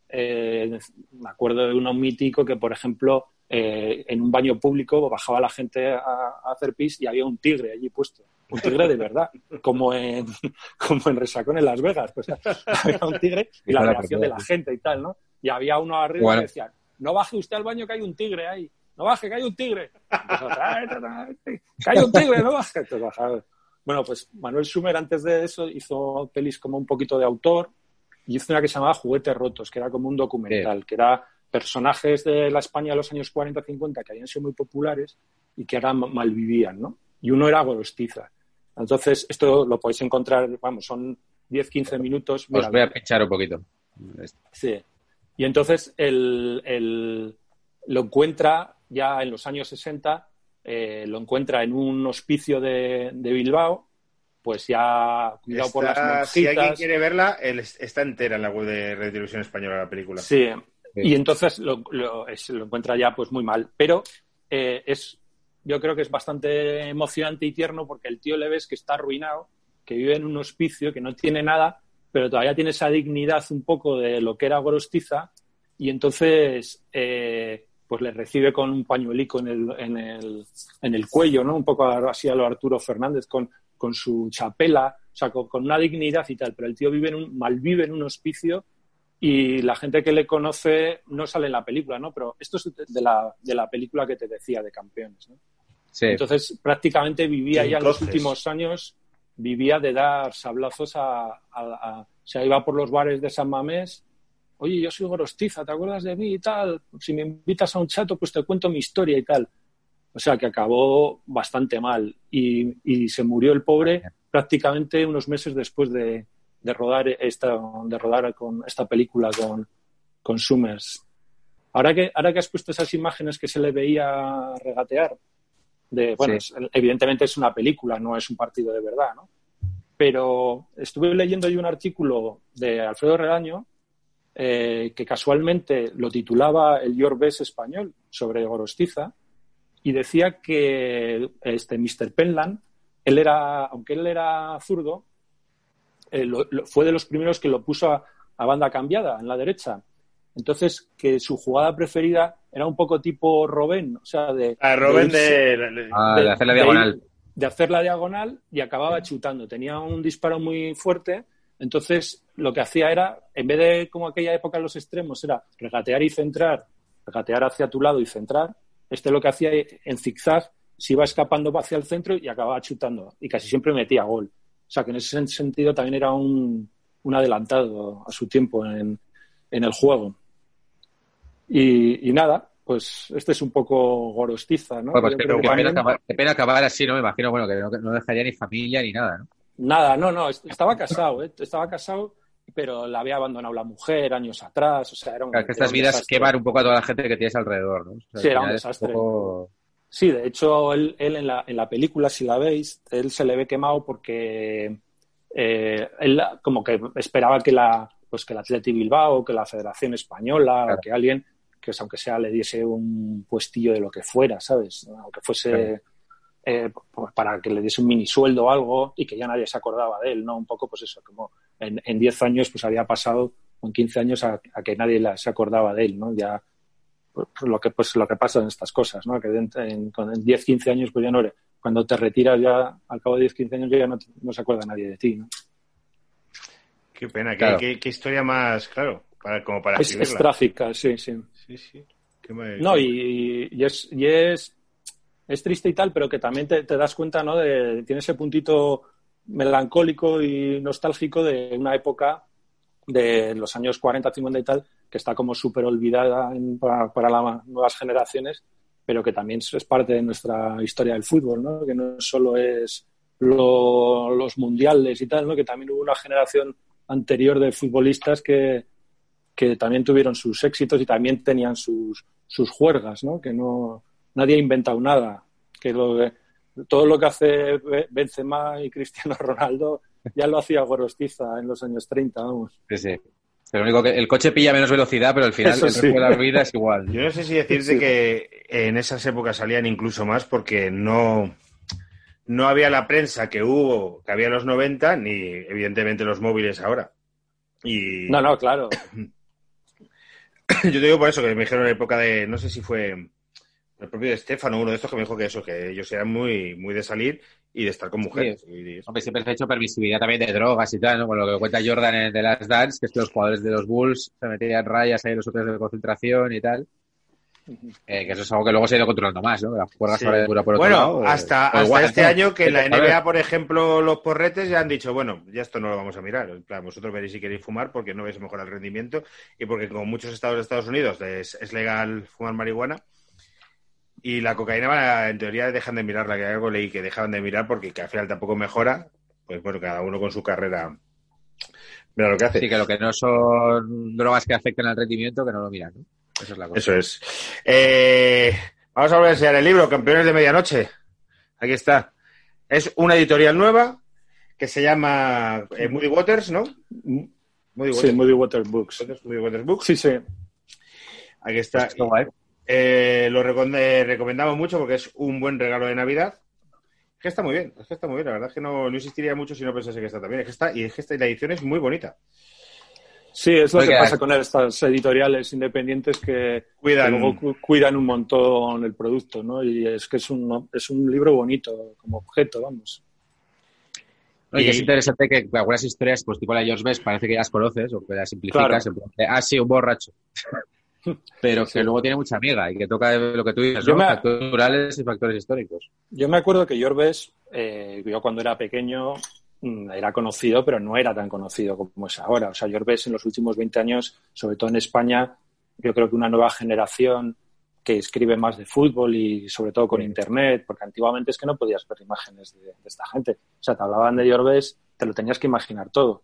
eh, me acuerdo de uno mítico que, por ejemplo, eh, en un baño público bajaba la gente a, a hacer pis y había un tigre allí puesto. Un tigre de verdad, como en, como en Resacón en Las Vegas. Pues, había un tigre y la Híjole, reacción pues, de la gente y tal, ¿no? Y había uno arriba Bueno. que decía, no baje usted al baño que hay un tigre ahí. No baje, que hay un tigre. Pues que hay un tigre, no baje. Entonces. Bueno, pues Manuel Sumer antes de eso hizo pelis como un poquito de autor y hizo una que se llamaba Juguetes Rotos, que era como un documental, que era personajes de la España de los años 40-50 que habían sido muy populares y que ahora ma- malvivían, ¿no? Y uno era Gorostiza. Entonces, esto lo podéis encontrar, vamos, son 10-15 minutos. Os Mira, voy a pinchar un poquito. Sí. Y entonces el, el- lo encuentra ya en los años 60, eh, lo encuentra en un hospicio de, de Bilbao, pues ya cuidado por las Está- si alguien monjitas. quiere verla, él es- está entera en la web de Red Televisión Española la película. Sí. Y entonces lo, lo- es- lo encuentra ya pues muy mal. Pero eh, es, yo creo que es bastante emocionante y tierno porque el tío le ves que está arruinado, que vive en un hospicio, que no tiene nada, pero todavía tiene esa dignidad un poco de lo que era Gorostiza y entonces eh, pues le recibe con un pañuelico en el, en el, en el cuello, ¿no? Un poco así a lo Arturo Fernández con, con su chapela, o sea, con, con una dignidad y tal, pero el tío vive en un, malvive en un hospicio y la gente que le conoce no sale en la película, ¿no? Pero esto es de la, de la película que te decía de campeones, ¿no? Sí. Entonces prácticamente vivía ya en los últimos años, vivía de dar sablazos a, a- a- o sea, iba por los bares de San Mamés, oye, yo soy Gorostiza, ¿te acuerdas de mí y tal? Si me invitas a un chato, pues te cuento mi historia y tal. O sea, que acabó bastante mal y, y se murió el pobre prácticamente unos meses después de, de rodar esta, de rodar con esta película con, con Summers. Ahora que, ahora que has puesto esas imágenes que se le veía regatear, de, bueno, Sí. es- evidentemente es una película, no es un partido de verdad, ¿no? Pero estuve leyendo yo un artículo de Alfredo Redaño eh, que casualmente lo titulaba el Yorbes español sobre Gorostiza y decía que este Mr. Penland, él era, aunque él era zurdo, eh, lo- lo- fue de los primeros que lo puso a, a banda cambiada en la derecha. Entonces, que su jugada preferida era un poco tipo Robén, o sea, de, A Robin de irse- de... Ah, de hacer la diagonal. de hacer la diagonal y acababa chutando. Tenía un disparo muy fuerte, entonces lo que hacía era, en vez de como aquella época en los extremos, era regatear y centrar, regatear hacia tu lado y centrar, este lo que hacía en zigzag se iba escapando hacia el centro y acababa chutando y casi siempre metía gol. O sea que en ese sentido también era un, un adelantado a su tiempo en, en el juego. Y, y nada, pues este es un poco gorostiza, ¿no? Bueno, pues qué, pena también- acabar, así, ¿no? Me imagino, bueno, que no, dejaría ni familia ni nada, ¿no? Nada, no, no, est- estaba casado, ¿eh? Estaba casado, pero la había abandonado la mujer años atrás, o sea, era un, Claro, que estas vidas desastre. queman un poco a toda la gente que tienes alrededor, ¿no? O sea, Sí, era un desastre. poco- Sí, de hecho, él, él en, la, en la película, si la veis, él se le ve quemado porque eh, él como que esperaba que la pues que el Atleti Bilbao, que la Federación Española, Claro. o que alguien, que es, aunque sea le diese un puestillo de lo que fuera, ¿sabes? Aunque fuese Claro. eh, pues para que le diese un mini sueldo o algo y que ya nadie se acordaba de él, ¿no? Un poco, pues eso, como en, en 10 años pues había pasado, o en 15 años, a, a que nadie la- se acordaba de él, ¿no? Ya pues, lo que pues lo que pasa en estas cosas, ¿no? Que en, en- en 10, 15 años pues ya no eres- cuando te retiras ya al cabo de 10, 15 años ya no, se acuerda nadie de ti, ¿no? Qué pena, qué- qué historia más, claro, para, como para Es, trágica, sí, sí. Sí, sí. Qué mal- No, y, y es, y es, es triste y tal, pero que también te, te das cuenta, ¿no? De, tiene ese puntito melancólico y nostálgico de una época de los años 40, 50 y tal, que está como súper olvidada en- para, para las nuevas generaciones, pero que también es parte de nuestra historia del fútbol, ¿no? Que no solo es lo- los mundiales y tal, ¿no? Que también hubo una generación anterior de futbolistas que, que también tuvieron sus éxitos y también tenían sus, sus juergas, ¿no? Que no nadie ha inventado nada. Que lo de- todo lo que hace Be- Benzema y Cristiano Ronaldo ya lo hacía Gorostiza en los años 30, vamos. Sí, sí. Pero lo único que el coche pilla menos velocidad, pero al final Eso el resto sí. de la vida es igual. Yo no sé si decirte Sí. que en esas épocas salían incluso más porque no, no había la prensa que hubo, que había en los 90, ni evidentemente los móviles ahora. Y No, no, claro. yo te digo por eso, que me dijeron en la época de, no sé si fue el propio Estefano, uno de estos que me dijo que eso, que ellos eran muy, muy de salir y de estar con mujeres. Y eso. Hombre, siempre se ha hecho permisividad también de drogas y tal, ¿no? Con lo que cuenta Jordan en The Last Dance, que es que los jugadores de los Bulls se metían rayas ahí en los hoteles de concentración y tal. Eh, que eso es algo que luego se ha ido controlando más, ¿no? Las Sí. por otro Bueno, lado, o- hasta, o hasta igual, este ¿no? año que en la NBA, por ejemplo, los porretes ya han dicho, bueno, ya esto no lo vamos a mirar. En plan, vosotros veréis si queréis fumar porque no vais a mejorar el rendimiento y porque como muchos estados de Estados Unidos es, es legal fumar marihuana y la cocaína, en teoría, dejan de mirarla, que algo leí que dejaban de mirar porque que al final tampoco mejora. Pues bueno, cada uno con su carrera. Mira lo que hace. Sí, que lo que no son drogas que afecten al rendimiento, que no lo miran, ¿no? Eso es la cosa. Eso es. Eh, vamos a volver a enseñar el libro, Campeones de Medianoche. Aquí está. Es una editorial nueva que se llama eh, Moody Waters, ¿no? Moody Sí, Waters. Moody Water Books. Moody Waters Books. Sí, sí. Aquí está. Pues. Eh, lo recom- eh, recomendamos mucho porque es un buen regalo de Navidad. Es que está muy bien, es que está muy bien. La verdad es que no, no insistiría mucho si no pensase que está también. Es que está, y es que esta, la edición es muy bonita. Sí, es lo que pasa con estas editoriales independientes que, Cuidan. que luego cu- cuidan un montón el producto, ¿no? Y es que es un, es un libro bonito como objeto, vamos. Y es interesante que algunas historias, pues tipo la de George Best, parece que ya las conoces o que las simplificas. Claro. en ah, sí, un borracho. Pero que luego tiene mucha amiga y que toca lo que tú dices, ¿no? me- Factores naturales y factores históricos. Yo me acuerdo que Jorbes, eh, yo cuando era pequeño era conocido, pero no era tan conocido como es ahora. O sea, Jorbes en los últimos 20 años, sobre todo en España, yo creo que una nueva generación que escribe más de fútbol y sobre todo con internet, porque antiguamente es que no podías ver imágenes de, de esta gente. O sea, te hablaban de Jorbes, te lo tenías que imaginar todo.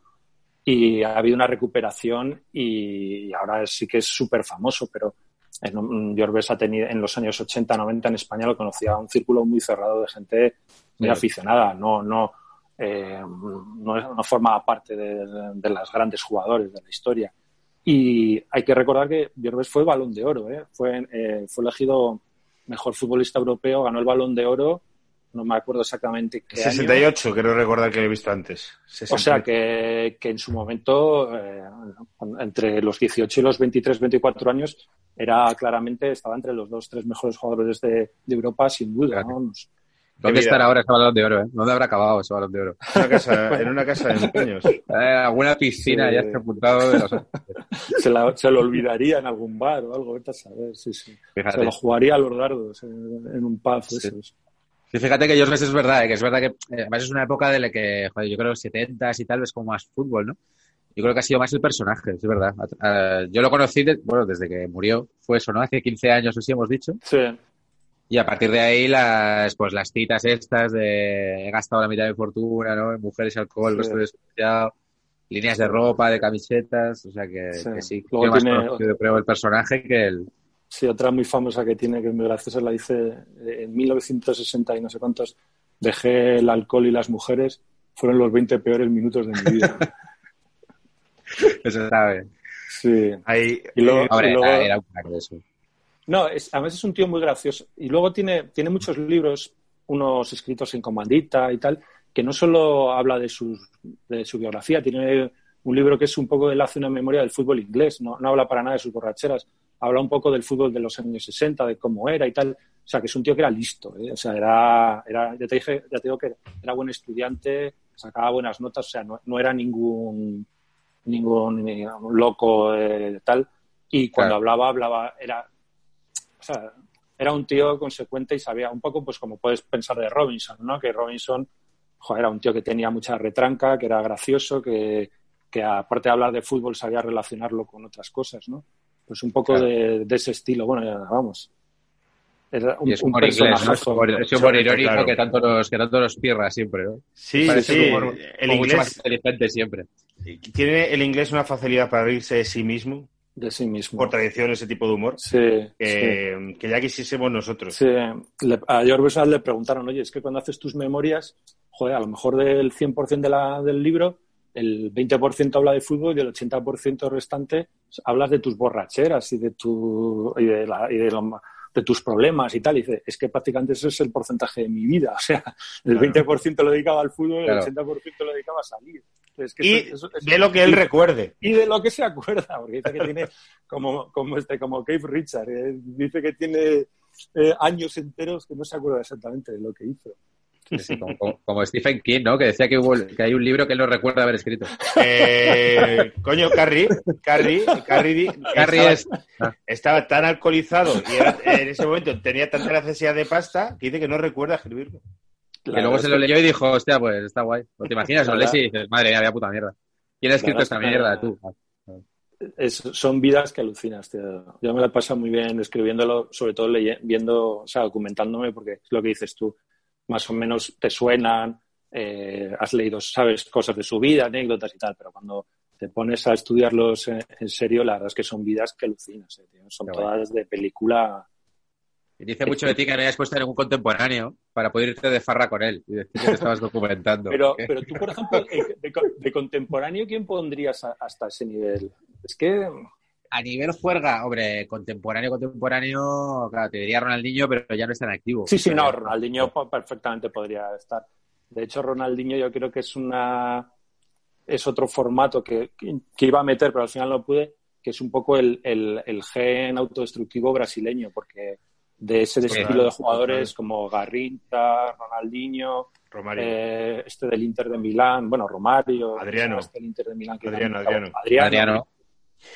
Y ha habido una recuperación y ahora sí que es súper famoso, pero en, Jorbes ha tenido en los años 80, 90 en España lo conocía un círculo muy cerrado de gente muy Sí. aficionada, no, no, eh, no, no formaba parte de, de las grandes jugadores de la historia. Y hay que recordar que Jorbes fue balón de oro, ¿eh? fue, eh, fue elegido mejor futbolista europeo, ganó el balón de oro, no me acuerdo exactamente qué año. 68, quiero recordar que lo he visto antes. O sea que, que en su momento, eh, entre los 18 y los 23, 24 años, era claramente, estaba entre los dos, tres mejores jugadores de, de Europa, sin duda. Claro. vamos. ¿Dónde vida. estará ahora ese balón de oro, eh? ¿Dónde habrá acabado ese balón de oro? En una casa, en una casa de empeños. Eh, alguna piscina Sí. ya está apuntado de los... Se, la- se lo olvidaría en algún bar o algo, vete a saber. Sí, sí. Fíjate. Se lo jugaría a los dardos en, en un pub. Sí. esos. Sí, fíjate que George Best es verdad, eh, que es verdad que eh, además es una época de la que, joder, yo creo los 70 y tal, ves como más fútbol, ¿no? Yo creo que ha sido más el personaje, es verdad. Eh, yo lo conocí, de- bueno, desde que murió, fue eso, ¿no? Hace 15 años, así hemos dicho. Sí, Y a partir de ahí, las, pues las citas estas de he gastado la mitad de mi fortuna, ¿no? En mujeres y alcohol, Sí. despreciado, líneas de ropa, de camisetas, o sea que Sí. que sí. Luego Tiene más conocido, creo, el personaje que el... sí, otra muy famosa que tiene, que es muy graciosa, la dice eh, en 1960 y no sé cuántos, dejé el alcohol y las mujeres, fueron los 20 peores minutos de mi vida. Eso sabe. Sí. Ahí, Y luego- eh, Hombre, luego- era, un eso. No, es, además es un tío muy gracioso. Y luego tiene, tiene muchos libros, unos escritos en comandita y tal, que no solo habla de, sus, de su biografía, tiene un libro que es un poco de hace una memoria del fútbol inglés, no, no habla para nada de sus borracheras, habla un poco del fútbol de los años 60, de cómo era y tal. O sea, que es un tío que era listo, ¿eh? o sea, era, era ya, te dije, ya te digo que era buen estudiante, sacaba buenas notas, o sea, no, no era ningún, ningún, ningún loco eh, tal. Y cuando Claro. hablaba, hablaba, era, o sea, era un tío consecuente y sabía un poco, pues como puedes pensar de Robinson, ¿no? Que Robinson, joder, era un tío que tenía mucha retranca, que era gracioso, que, que aparte de hablar de fútbol sabía relacionarlo con otras cosas, ¿no? Pues un poco Claro. de, de ese estilo, bueno, ya, vamos. Era un, Y es un humor inglés, ¿no? Es personajazo. humor, es humor irónico claro. que tanto nos, que tanto nos pierda siempre, ¿no? sí, Parece sí. humor El como mucho más inglés, inteligente siempre. tiene el inglés una facilidad para reírse de sí mismo, de sí mismo. por tradición, ese tipo de humor, Sí, sí. que, ya quisiésemos nosotros. Sí, le- a George Bernard le preguntaron, oye, es que cuando haces tus memorias, joder, a lo mejor del 100% de la, del libro, el 20% habla de fútbol y el 80% restante hablas de tus borracheras y de, tu, y de, la- y de, lo- de tus problemas y tal. Y dice, es que prácticamente ese es el porcentaje de mi vida. O sea, el Claro. 20% lo dedicaba al fútbol y Claro. el 80% lo dedicaba a salir. Es que Y eso- eso- eso- de lo que él y- recuerde. y de lo que se acuerda, porque dice que tiene como, como este, como Cave Richard, eh, dice que tiene eh, años enteros que no se acuerda exactamente de lo que hizo. Sí, como, como- como Stephen King, ¿no? Que decía que, hubo, que hay un libro que él no recuerda haber escrito. Eh, coño, Carrie, Carrie, Carrie, Carrie estaba, es... estaba tan alcoholizado y era- en ese momento tenía tanta necesidad de pasta que dice que no recuerda escribirlo. Que luego se lo leyó y dijo, hostia, pues está guay. ¿O ¿Te imaginas? Lo lees y dices, madre mía, vaya puta mierda. ¿Quién ha escrito esta mierda? Tú. Es- son vidas que alucinas, tío. Yo me la he pasado muy bien escribiéndolo, sobre todo leye- viendo, o sea, documentándome, porque es lo que dices tú. Más o menos te suenan, eh, has leído, sabes cosas de su vida, anécdotas y tal, pero cuando te pones a estudiarlos en, en serio, la verdad es que son vidas que alucinas, eh, tío. Son Qué todas de película. Dice mucho de ti que no hayas puesto ningún contemporáneo para poder irte de farra con él y decir que te estabas documentando. Pero, pero tú, por ejemplo, de, co- de contemporáneo, ¿quién pondrías a- hasta ese nivel? Es que A nivel juerga, hombre, contemporáneo, contemporáneo, claro, te diría Ronaldinho, pero ya no está en activo. Sí, sí, no, Ronaldinho perfectamente podría estar. De hecho, Ronaldinho yo creo que es una es otro formato que, que- que iba a meter, pero al final no pude, que es un poco el, el- el gen autodestructivo brasileño, porque de ese estilo de jugadores como Garrinta, Ronaldinho, Romario. eh, este del Inter de Milán, bueno, Romario, Adriano. este del Inter de Milán, que Adriano, era- Adriano. Adriano.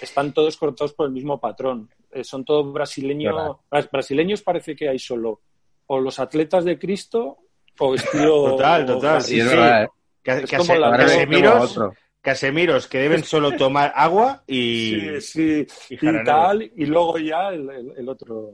están todos cortados por el mismo patrón. Eh, son todos brasileños. Brasileños parece que hay solo o los atletas de Cristo o estilo. Total, total, Sí, es sí. verdad, ¿eh? Es como la- Casemiros. Casemiros que deben solo tomar agua y, Sí, sí, y tal, y luego ya el, el- el otro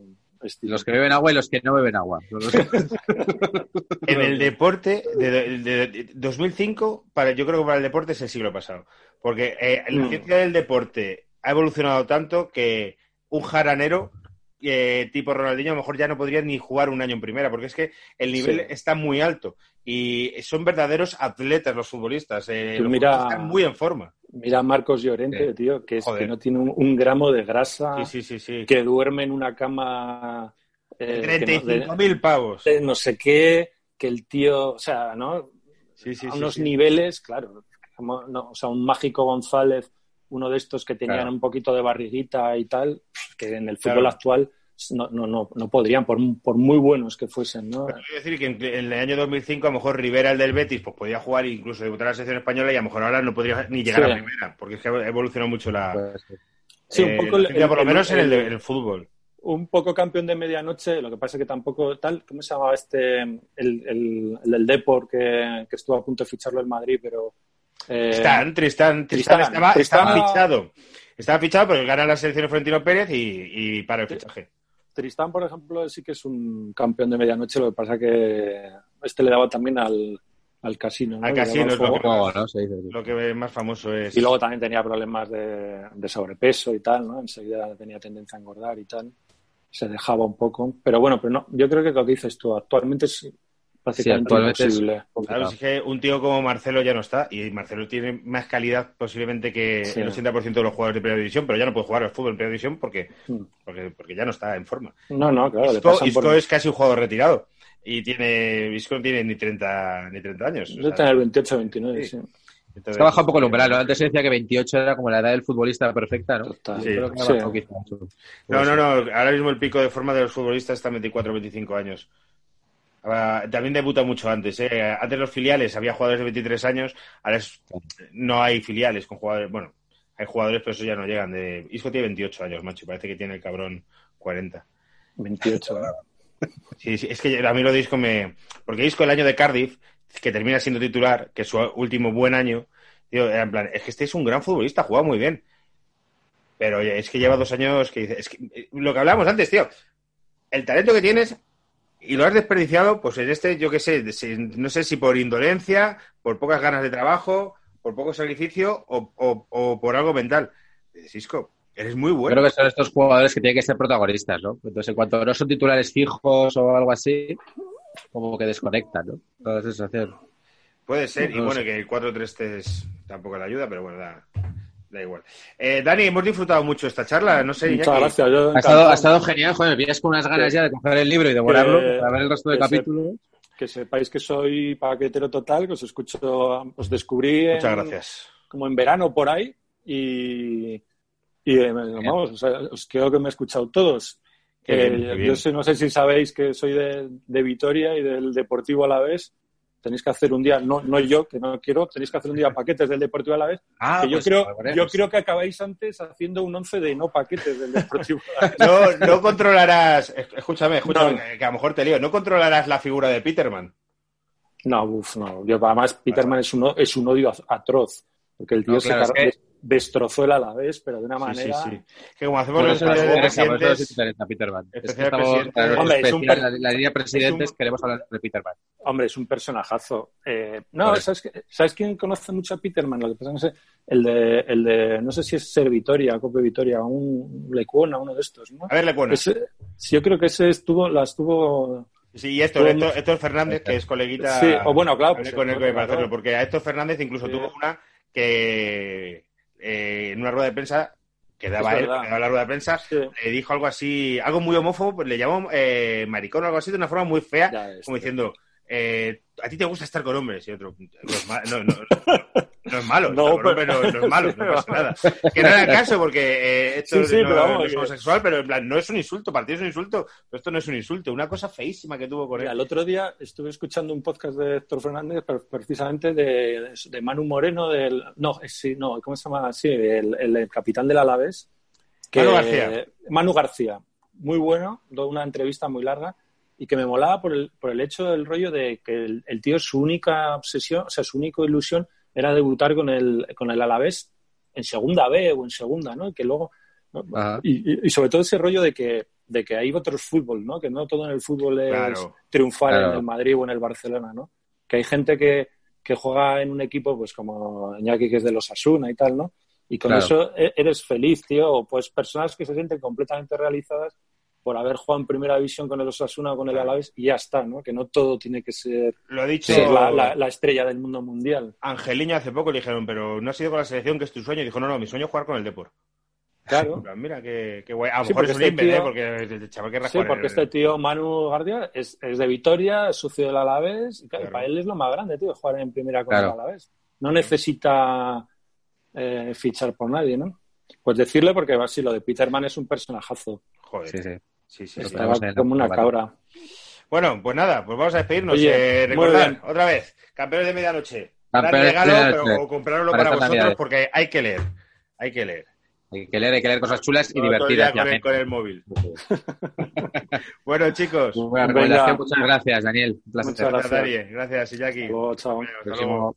estilo. Los que beben agua y los que no beben agua. En el deporte, de, de- de 2005, para, yo creo que para el deporte es el siglo pasado. Porque eh, la Mm. ciencia del deporte ha evolucionado tanto que un jaranero eh, tipo Ronaldinho a lo mejor ya no podría ni jugar un año en primera, porque es que el nivel Sí. está muy alto. Y son verdaderos atletas los futbolistas. eh, los mira- futbolistas están muy en forma. Mira a Marcos Llorente, Sí. tío, que, es, Joder. que no tiene un, un gramo de grasa, Sí, sí, sí, sí. que duerme en una cama. eh, que no- de- 35.000 pavos. de no sé qué, que el tío, o sea, ¿no? Sí, sí, a sí, unos sí. niveles, claro, como, no, o sea, un mágico González, uno de estos que tenían Claro. un poquito de barriguita y tal, que en el fútbol Claro. actual no, no, no, no podrían, por, por muy buenos que fuesen, ¿no? Pero quiero decir que en, en el año 2005 a lo mejor Rivera, el del Betis, pues podía jugar e incluso debutar a la selección española y a lo mejor ahora no podría ni llegar Sí. a primera, porque es que ha evolucionado mucho la... Pues, Sí, un eh, poco el- por lo el- menos en el, el- el fútbol. un poco campeón de medianoche, lo que pasa es que tampoco tal, ¿cómo se llamaba este, el, el, el del Depor que, que estuvo a punto de ficharlo en Madrid, pero Eh, Tristán, Tristán, Tristán, Tristán, estaba, Tristán- estaba fichado. Estaba fichado porque gana la selección de Florentino Pérez y, y para el fichaje. Tristán, por ejemplo, sí que es un campeón de medianoche, lo que pasa que este le daba también al, al casino. ¿no? Al casino, es lo que- sí. Lo que más famoso es. Y luego también tenía problemas de, de sobrepeso y tal, ¿no? Enseguida tenía tendencia a engordar y tal. Se dejaba un poco. Pero bueno, pero no, yo creo que lo que dices tú, actualmente es prácticamente actualmente es-. Claro, si es que un tío como Marcelo ya no está y Marcelo tiene más calidad posiblemente que Sí. el 80% de los jugadores de primera división, pero ya no puede jugar al fútbol en primera división porque, Mm. porque, porque ya no está en forma. No, no, claro. Isco, pasan Isco por- es casi un jugador retirado y tiene Isco no tiene ni 30, ni 30 años. o Debe sea, tener 28, 29, Sí. sí. entonces- Es que ha bajado un poco el umbral, ¿no? Antes se decía que 28 era como la edad del futbolista perfecta, ¿no? Total. Sí. creo que Sí. No, no, no. Ahora mismo el pico de forma de los futbolistas está en 24 25 años. Ahora, también debuta mucho antes. ¿eh? Antes los filiales había jugadores de 23 años, ahora es- no hay filiales con jugadores. Bueno, hay jugadores, pero eso ya no llegan. De... Isco tiene 28 años, macho. Parece que tiene el cabrón 40. 28. ¿no? Sí, sí, es que a mí lo de Isco me. Porque Isco el año de Cardiff, que termina siendo titular, que es su último buen año, tío, era en plan, es que este es un gran futbolista, juega muy bien. Pero es que lleva dos años que dice. Es que, eh, lo que hablábamos antes, tío. El talento que tienes y lo has desperdiciado, pues en este, yo qué sé, no sé si por indolencia, por pocas ganas de trabajo, por poco sacrificio o, o- o por algo mental. Dices, Isco, eres muy bueno. Creo que son estos jugadores que tienen que ser protagonistas, ¿no? Entonces, en cuanto no son titulares fijos o algo así, como que desconectan, ¿no? Toda sensación. Puede ser, y No bueno, que el 4-3-3 tampoco le ayuda, pero bueno, da, da igual. Eh, Dani, hemos disfrutado mucho esta charla, no sé, Muchas gracias. yo Ha estado, encantado. ha estado genial, joder, me pillas con unas ganas ya de coger el libro y devorarlo Que- para ver el resto de capítulos. Que sepáis que soy paquetero total, que os escucho, os descubrí en- Muchas gracias. como en verano por ahí y, y eh, vamos, o sea, os creo que me he escuchado todos. Qué Eh, bien, qué bien. Yo sé- no sé si sabéis que soy de, de Vitoria y del Deportivo Alavés. Tenéis que hacer un día, no, no yo, que no quiero, tenéis que hacer un día paquetes del Deportivo Alavés. Ah, que yo, pues, creo, joder, yo pues, creo que acabáis antes haciendo un once de no paquetes del Deportivo Alavés. No, no controlarás, es- escúchame, escúchame, No. que- a lo mejor te lío, no controlarás la figura de Peterman. No, uff, no. Yo, además, Peterman es un, es un odio atroz. Porque el tío No, se claro, es car- que- des- destrozó el Alavés, pero de una Sí, sí, manera. sí. Que como hacemos los presidentes, Peterman. Es que estamos, presidente. Hombre, es un especial, per- la, la línea presidentes, es un- queremos hablar de Peterman. Hombre, es un personajazo. Eh, no. ¿sabes, qué- ¿sabes quién conoce mucho a Peterman? Lo que pasa es que no sé, el de, el de, no sé si es Ser Vitoria, Cope Vitoria, un Lecuona, uno de estos, ¿no? a ver, le cuento. Ese- yo creo que ese estuvo, las estuvo. Sí, y Héctor, Todo- Héctor, Héctor Fernández, que es coleguita. Sí, o bueno, claro, pues, con para hacerlo, porque a Héctor Fernández incluso Sí. tuvo una que eh, en una rueda de prensa que daba él, que daba la rueda de prensa, Sí, le dijo algo así, algo muy homófobo, pues le llamó eh, maricón o algo así de una forma muy fea, ya ves. como diciendo, eh, a ti te gusta estar con hombres y otro, no es, ma- no, no, no, no es malo, No, estar con pero- hombres no, no es malo, no pasa nada. Que no era el caso porque eh, esto Sí, sí, no, pero vamos, no es homosexual, pero en plan, no es un insulto, para ti es un insulto, pero esto no es un insulto, una cosa feísima que tuvo con Mira, él. el otro día estuve escuchando un podcast de Héctor Fernández, precisamente de, de Manu Moreno, del. No, sí, no, ¿cómo se llama? Sí, el, el- el capitán del Alavés. Manu García. Manu García. Muy bueno, una entrevista muy larga y que me molaba por el, por el hecho del rollo de que el, el tío, su única obsesión, o sea, su única ilusión era debutar con el, con el Alavés en segunda B o en segunda, ¿no? Y que luego. Y, y- sobre todo ese rollo de que, de que hay otros fútbol, ¿no? Que no todo en el fútbol es Claro. triunfar Claro. en el Madrid o en el Barcelona, ¿no? Que hay gente que, que juega en un equipo, pues como Iñaki, que es de los Asuna y tal, ¿no? Y con Claro. eso e- eres feliz, tío. O pues personas que se sienten completamente realizadas por haber jugado en primera división con el Osasuna o con el Claro. Alavés y ya está, ¿no? Que no todo tiene que ser, Lo ha dicho ser la, la- la estrella del mundo mundial. Angeliño hace poco, le dijeron, pero no has ido con la selección, que es tu sueño. Y dijo, no, no, mi sueño es jugar con el Depor. Claro. Mira, qué, qué guay. A lo Sí, mejor es un este tío- ¿eh? Porque el chaval querrá Sí, porque el- este tío, Manu Guardia, es, es de Vitoria, es socio del Alavés, y claro, Claro. para él es lo más grande, tío, jugar en primera con Claro. el Alavés. No necesita eh, fichar por nadie, ¿no? Pues decirle, porque así lo de Peterman es un personajazo. Joder. Sí, sí. Sí, sí, como una cabra. Bueno, pues nada, pues vamos a despedirnos. Oye, Eh, bien. otra vez, campeones de medianoche. Campeones de regalo, medianoche. pero o comprarlo Para para, vosotros navidades. porque hay que leer. Hay que leer. Hay que leer, hay que leer cosas chulas y No divertidas. con, el, ya, con el móvil. Bueno, chicos. Buena recomendación. Muchas gracias, Daniel. Un placer. Muchas Gracias, gracias. Dani. Gracias, Iñaki. Hasta luego, chao. Hasta luego.